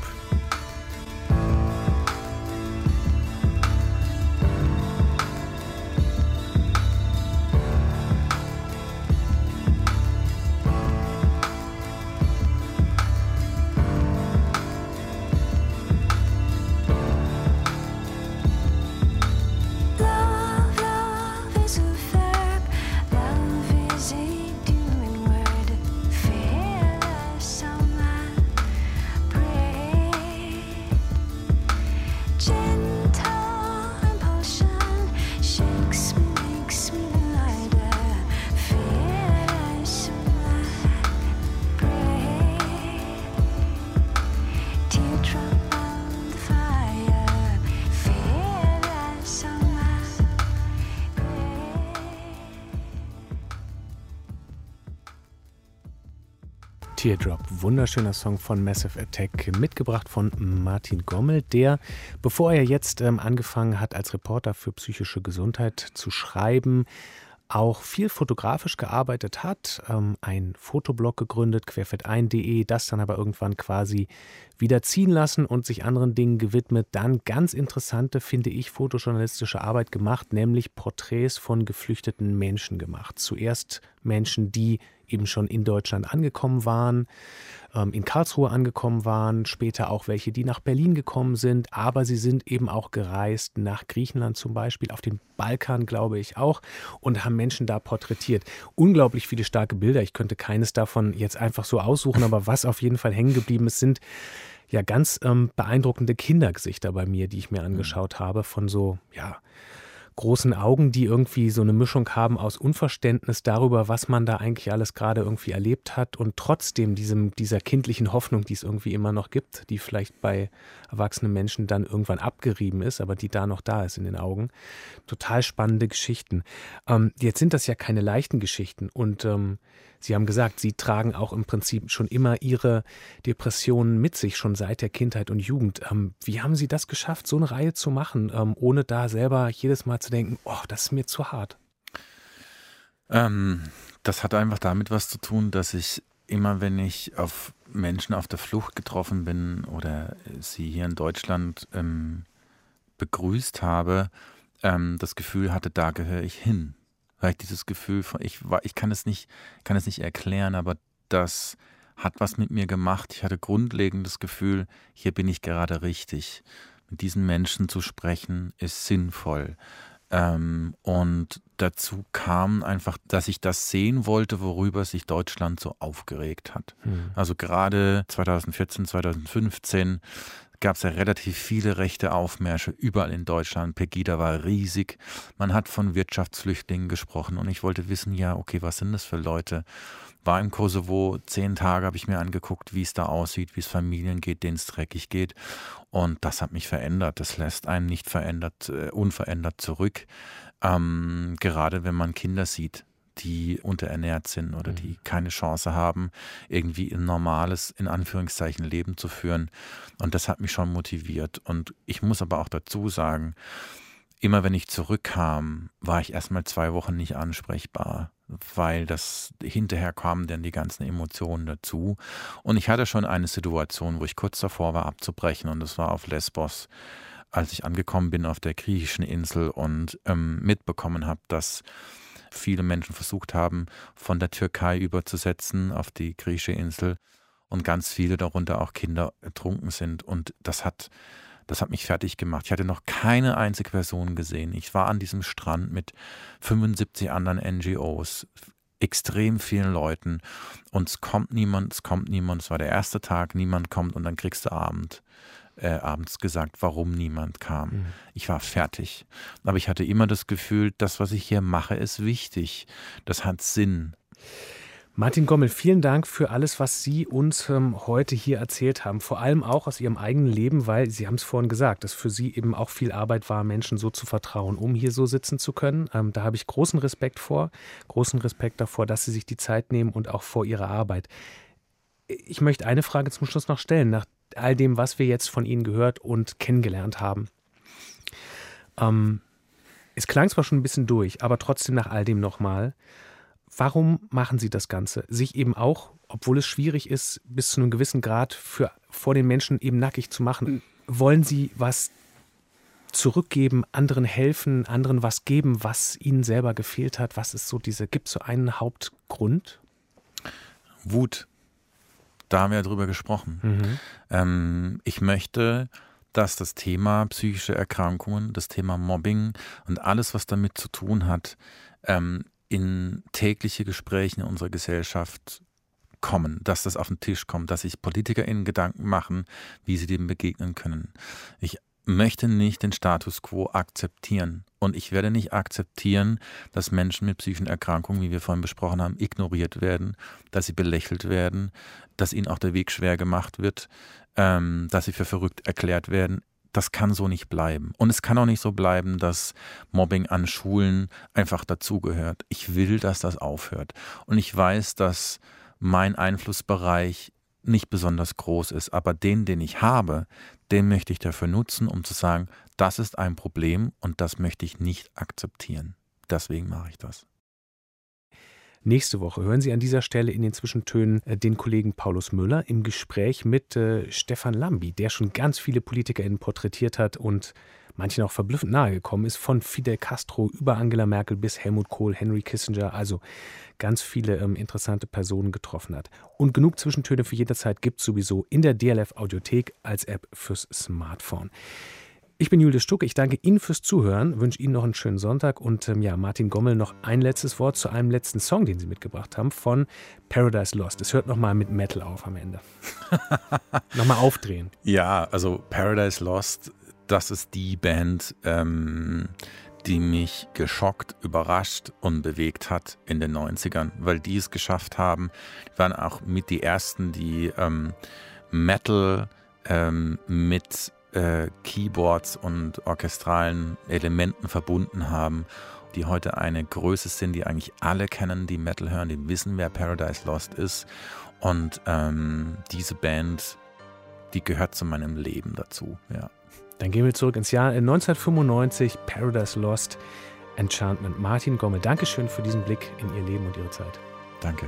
Teardrop, wunderschöner Song von Massive Attack, mitgebracht von Martin Gommel, der, bevor er jetzt ähm, angefangen hat, als Reporter für psychische Gesundheit zu schreiben, auch viel fotografisch gearbeitet hat, ähm, ein Fotoblog gegründet, querfett1.de, das dann aber irgendwann quasi wieder ziehen lassen und sich anderen Dingen gewidmet. Dann ganz interessante, finde ich, fotojournalistische Arbeit gemacht, nämlich Porträts von geflüchteten Menschen gemacht. Zuerst Menschen, die eben schon in Deutschland angekommen waren, ähm, in Karlsruhe angekommen waren, später auch welche, die nach Berlin gekommen sind, aber sie sind eben auch gereist nach Griechenland zum Beispiel, auf den Balkan glaube ich auch und haben Menschen da porträtiert. Unglaublich viele starke Bilder. Ich könnte keines davon jetzt einfach so aussuchen, aber was auf jeden Fall hängen geblieben ist, sind ja ganz ähm, beeindruckende Kindergesichter bei mir, die ich mir angeschaut habe, von so, ja, großen Augen, die irgendwie so eine Mischung haben aus Unverständnis darüber, was man da eigentlich alles gerade irgendwie erlebt hat und trotzdem diesem, dieser kindlichen Hoffnung, die es irgendwie immer noch gibt, die vielleicht bei erwachsenen Menschen dann irgendwann abgerieben ist, aber die da noch da ist in den Augen. Total spannende Geschichten. Ähm, jetzt sind das ja keine leichten Geschichten und ähm, Sie haben gesagt, Sie tragen auch im Prinzip schon immer Ihre Depressionen mit sich, schon seit der Kindheit und Jugend. Ähm, wie haben Sie das geschafft, so eine Reihe zu machen, ähm, ohne da selber jedes Mal zu denken, oh, das ist mir zu hart? Ähm, das hat einfach damit was zu tun, dass ich immer, wenn ich auf Menschen auf der Flucht getroffen bin oder sie hier in Deutschland ähm, begrüßt habe, ähm, das Gefühl hatte, da gehöre ich hin weil ich dieses Gefühl von, ich, ich kann es nicht, kann es nicht erklären, aber das hat was mit mir gemacht. Ich hatte grundlegend das Gefühl, hier bin ich gerade richtig. Mit diesen Menschen zu sprechen ist sinnvoll. Ähm, und dazu kam einfach, dass ich das sehen wollte, worüber sich Deutschland so aufgeregt hat. Hm. Also gerade 2014, 2015 gab es ja relativ viele rechte Aufmärsche überall in Deutschland. Pegida war riesig. Man hat von Wirtschaftsflüchtlingen gesprochen und ich wollte wissen, ja, okay, was sind das für Leute? War im Kosovo zehn Tage, habe ich mir angeguckt, wie es da aussieht, wie es Familien geht, denen es dreckig geht. Und das hat mich verändert. Das lässt einen nicht verändert, äh, unverändert zurück. Ähm, gerade wenn man Kinder sieht, die unterernährt sind oder die mhm. keine Chance haben, irgendwie ein normales, in Anführungszeichen, Leben zu führen. Und das hat mich schon motiviert. Und ich muss aber auch dazu sagen, immer wenn ich zurückkam, war ich erstmal zwei Wochen nicht ansprechbar, weil das hinterher kamen dann die ganzen Emotionen dazu. Und ich hatte schon eine Situation, wo ich kurz davor war, abzubrechen, und das war auf Lesbos als ich angekommen bin auf der griechischen Insel und ähm, mitbekommen habe, dass viele Menschen versucht haben, von der Türkei überzusetzen auf die griechische Insel und ganz viele darunter auch Kinder ertrunken sind. Und das hat, das hat mich fertig gemacht. Ich hatte noch keine einzige Person gesehen. Ich war an diesem Strand mit 75 anderen NGOs, extrem vielen Leuten und es kommt niemand, es kommt niemand. Es war der erste Tag, niemand kommt und dann kriegst du Abend äh, abends gesagt, warum niemand kam. Mhm. Ich war fertig. Aber ich hatte immer das Gefühl, das, was ich hier mache, ist wichtig. Das hat Sinn. Martin Gommel, vielen Dank für alles, was Sie uns ähm, heute hier erzählt haben. Vor allem auch aus Ihrem eigenen Leben, weil Sie haben es vorhin gesagt, dass für Sie eben auch viel Arbeit war, Menschen so zu vertrauen, um hier so sitzen zu können. Ähm, da habe ich großen Respekt vor, großen Respekt davor, dass Sie sich die Zeit nehmen und auch vor Ihrer Arbeit. Ich möchte eine Frage zum Schluss noch stellen. Nach all dem, was wir jetzt von Ihnen gehört und kennengelernt haben. Ähm, es klang zwar schon ein bisschen durch, aber trotzdem nach all dem nochmal. Warum machen Sie das Ganze? Sich eben auch, obwohl es schwierig ist, bis zu einem gewissen Grad für, vor den Menschen eben nackig zu machen. Wollen Sie was zurückgeben, anderen helfen, anderen was geben, was ihnen selber gefehlt hat? Was ist so diese, gibt es so einen Hauptgrund? Wut da haben wir ja drüber gesprochen. Mhm. Ähm, ich möchte, dass das Thema psychische Erkrankungen, das Thema Mobbing und alles, was damit zu tun hat, ähm, in tägliche Gespräche in unserer Gesellschaft kommen, dass das auf den Tisch kommt, dass sich PolitikerInnen Gedanken machen, wie sie dem begegnen können. Ich möchte nicht den Status quo akzeptieren. Und ich werde nicht akzeptieren, dass Menschen mit psychischen Erkrankungen, wie wir vorhin besprochen haben, ignoriert werden, dass sie belächelt werden, dass ihnen auch der Weg schwer gemacht wird, ähm, dass sie für verrückt erklärt werden. Das kann so nicht bleiben. Und es kann auch nicht so bleiben, dass Mobbing an Schulen einfach dazugehört. Ich will, dass das aufhört. Und ich weiß, dass mein Einflussbereich nicht besonders groß ist, aber den, den ich habe, den möchte ich dafür nutzen, um zu sagen, das ist ein Problem und das möchte ich nicht akzeptieren. Deswegen mache ich das. Nächste Woche hören Sie an dieser Stelle in den Zwischentönen äh, den Kollegen Paulus Müller im Gespräch mit äh, Stefan Lambi, der schon ganz viele PolitikerInnen porträtiert hat und manchen auch verblüffend nahe gekommen ist, von Fidel Castro über Angela Merkel bis Helmut Kohl, Henry Kissinger, also ganz viele ähm, interessante Personen getroffen hat. Und genug Zwischentöne für jederzeit gibt es sowieso in der DLF Audiothek als App fürs Smartphone. Ich bin Julius Stuck, ich danke Ihnen fürs Zuhören, wünsche Ihnen noch einen schönen Sonntag und ähm, ja, Martin Gommel noch ein letztes Wort zu einem letzten Song, den Sie mitgebracht haben, von Paradise Lost. Es hört nochmal mit Metal auf am Ende. nochmal aufdrehen. Ja, also Paradise Lost, das ist die Band, ähm, die mich geschockt, überrascht und bewegt hat in den 90ern, weil die es geschafft haben. Die waren auch mit die ersten, die ähm, Metal ähm, mit äh, Keyboards und orchestralen Elementen verbunden haben, die heute eine Größe sind, die eigentlich alle kennen, die Metal hören, die wissen, wer Paradise Lost ist. Und ähm, diese Band, die gehört zu meinem Leben dazu, ja. Dann gehen wir zurück ins Jahr 1995, Paradise Lost, Enchantment. Martin Gomme, Dankeschön für diesen Blick in Ihr Leben und Ihre Zeit. Danke.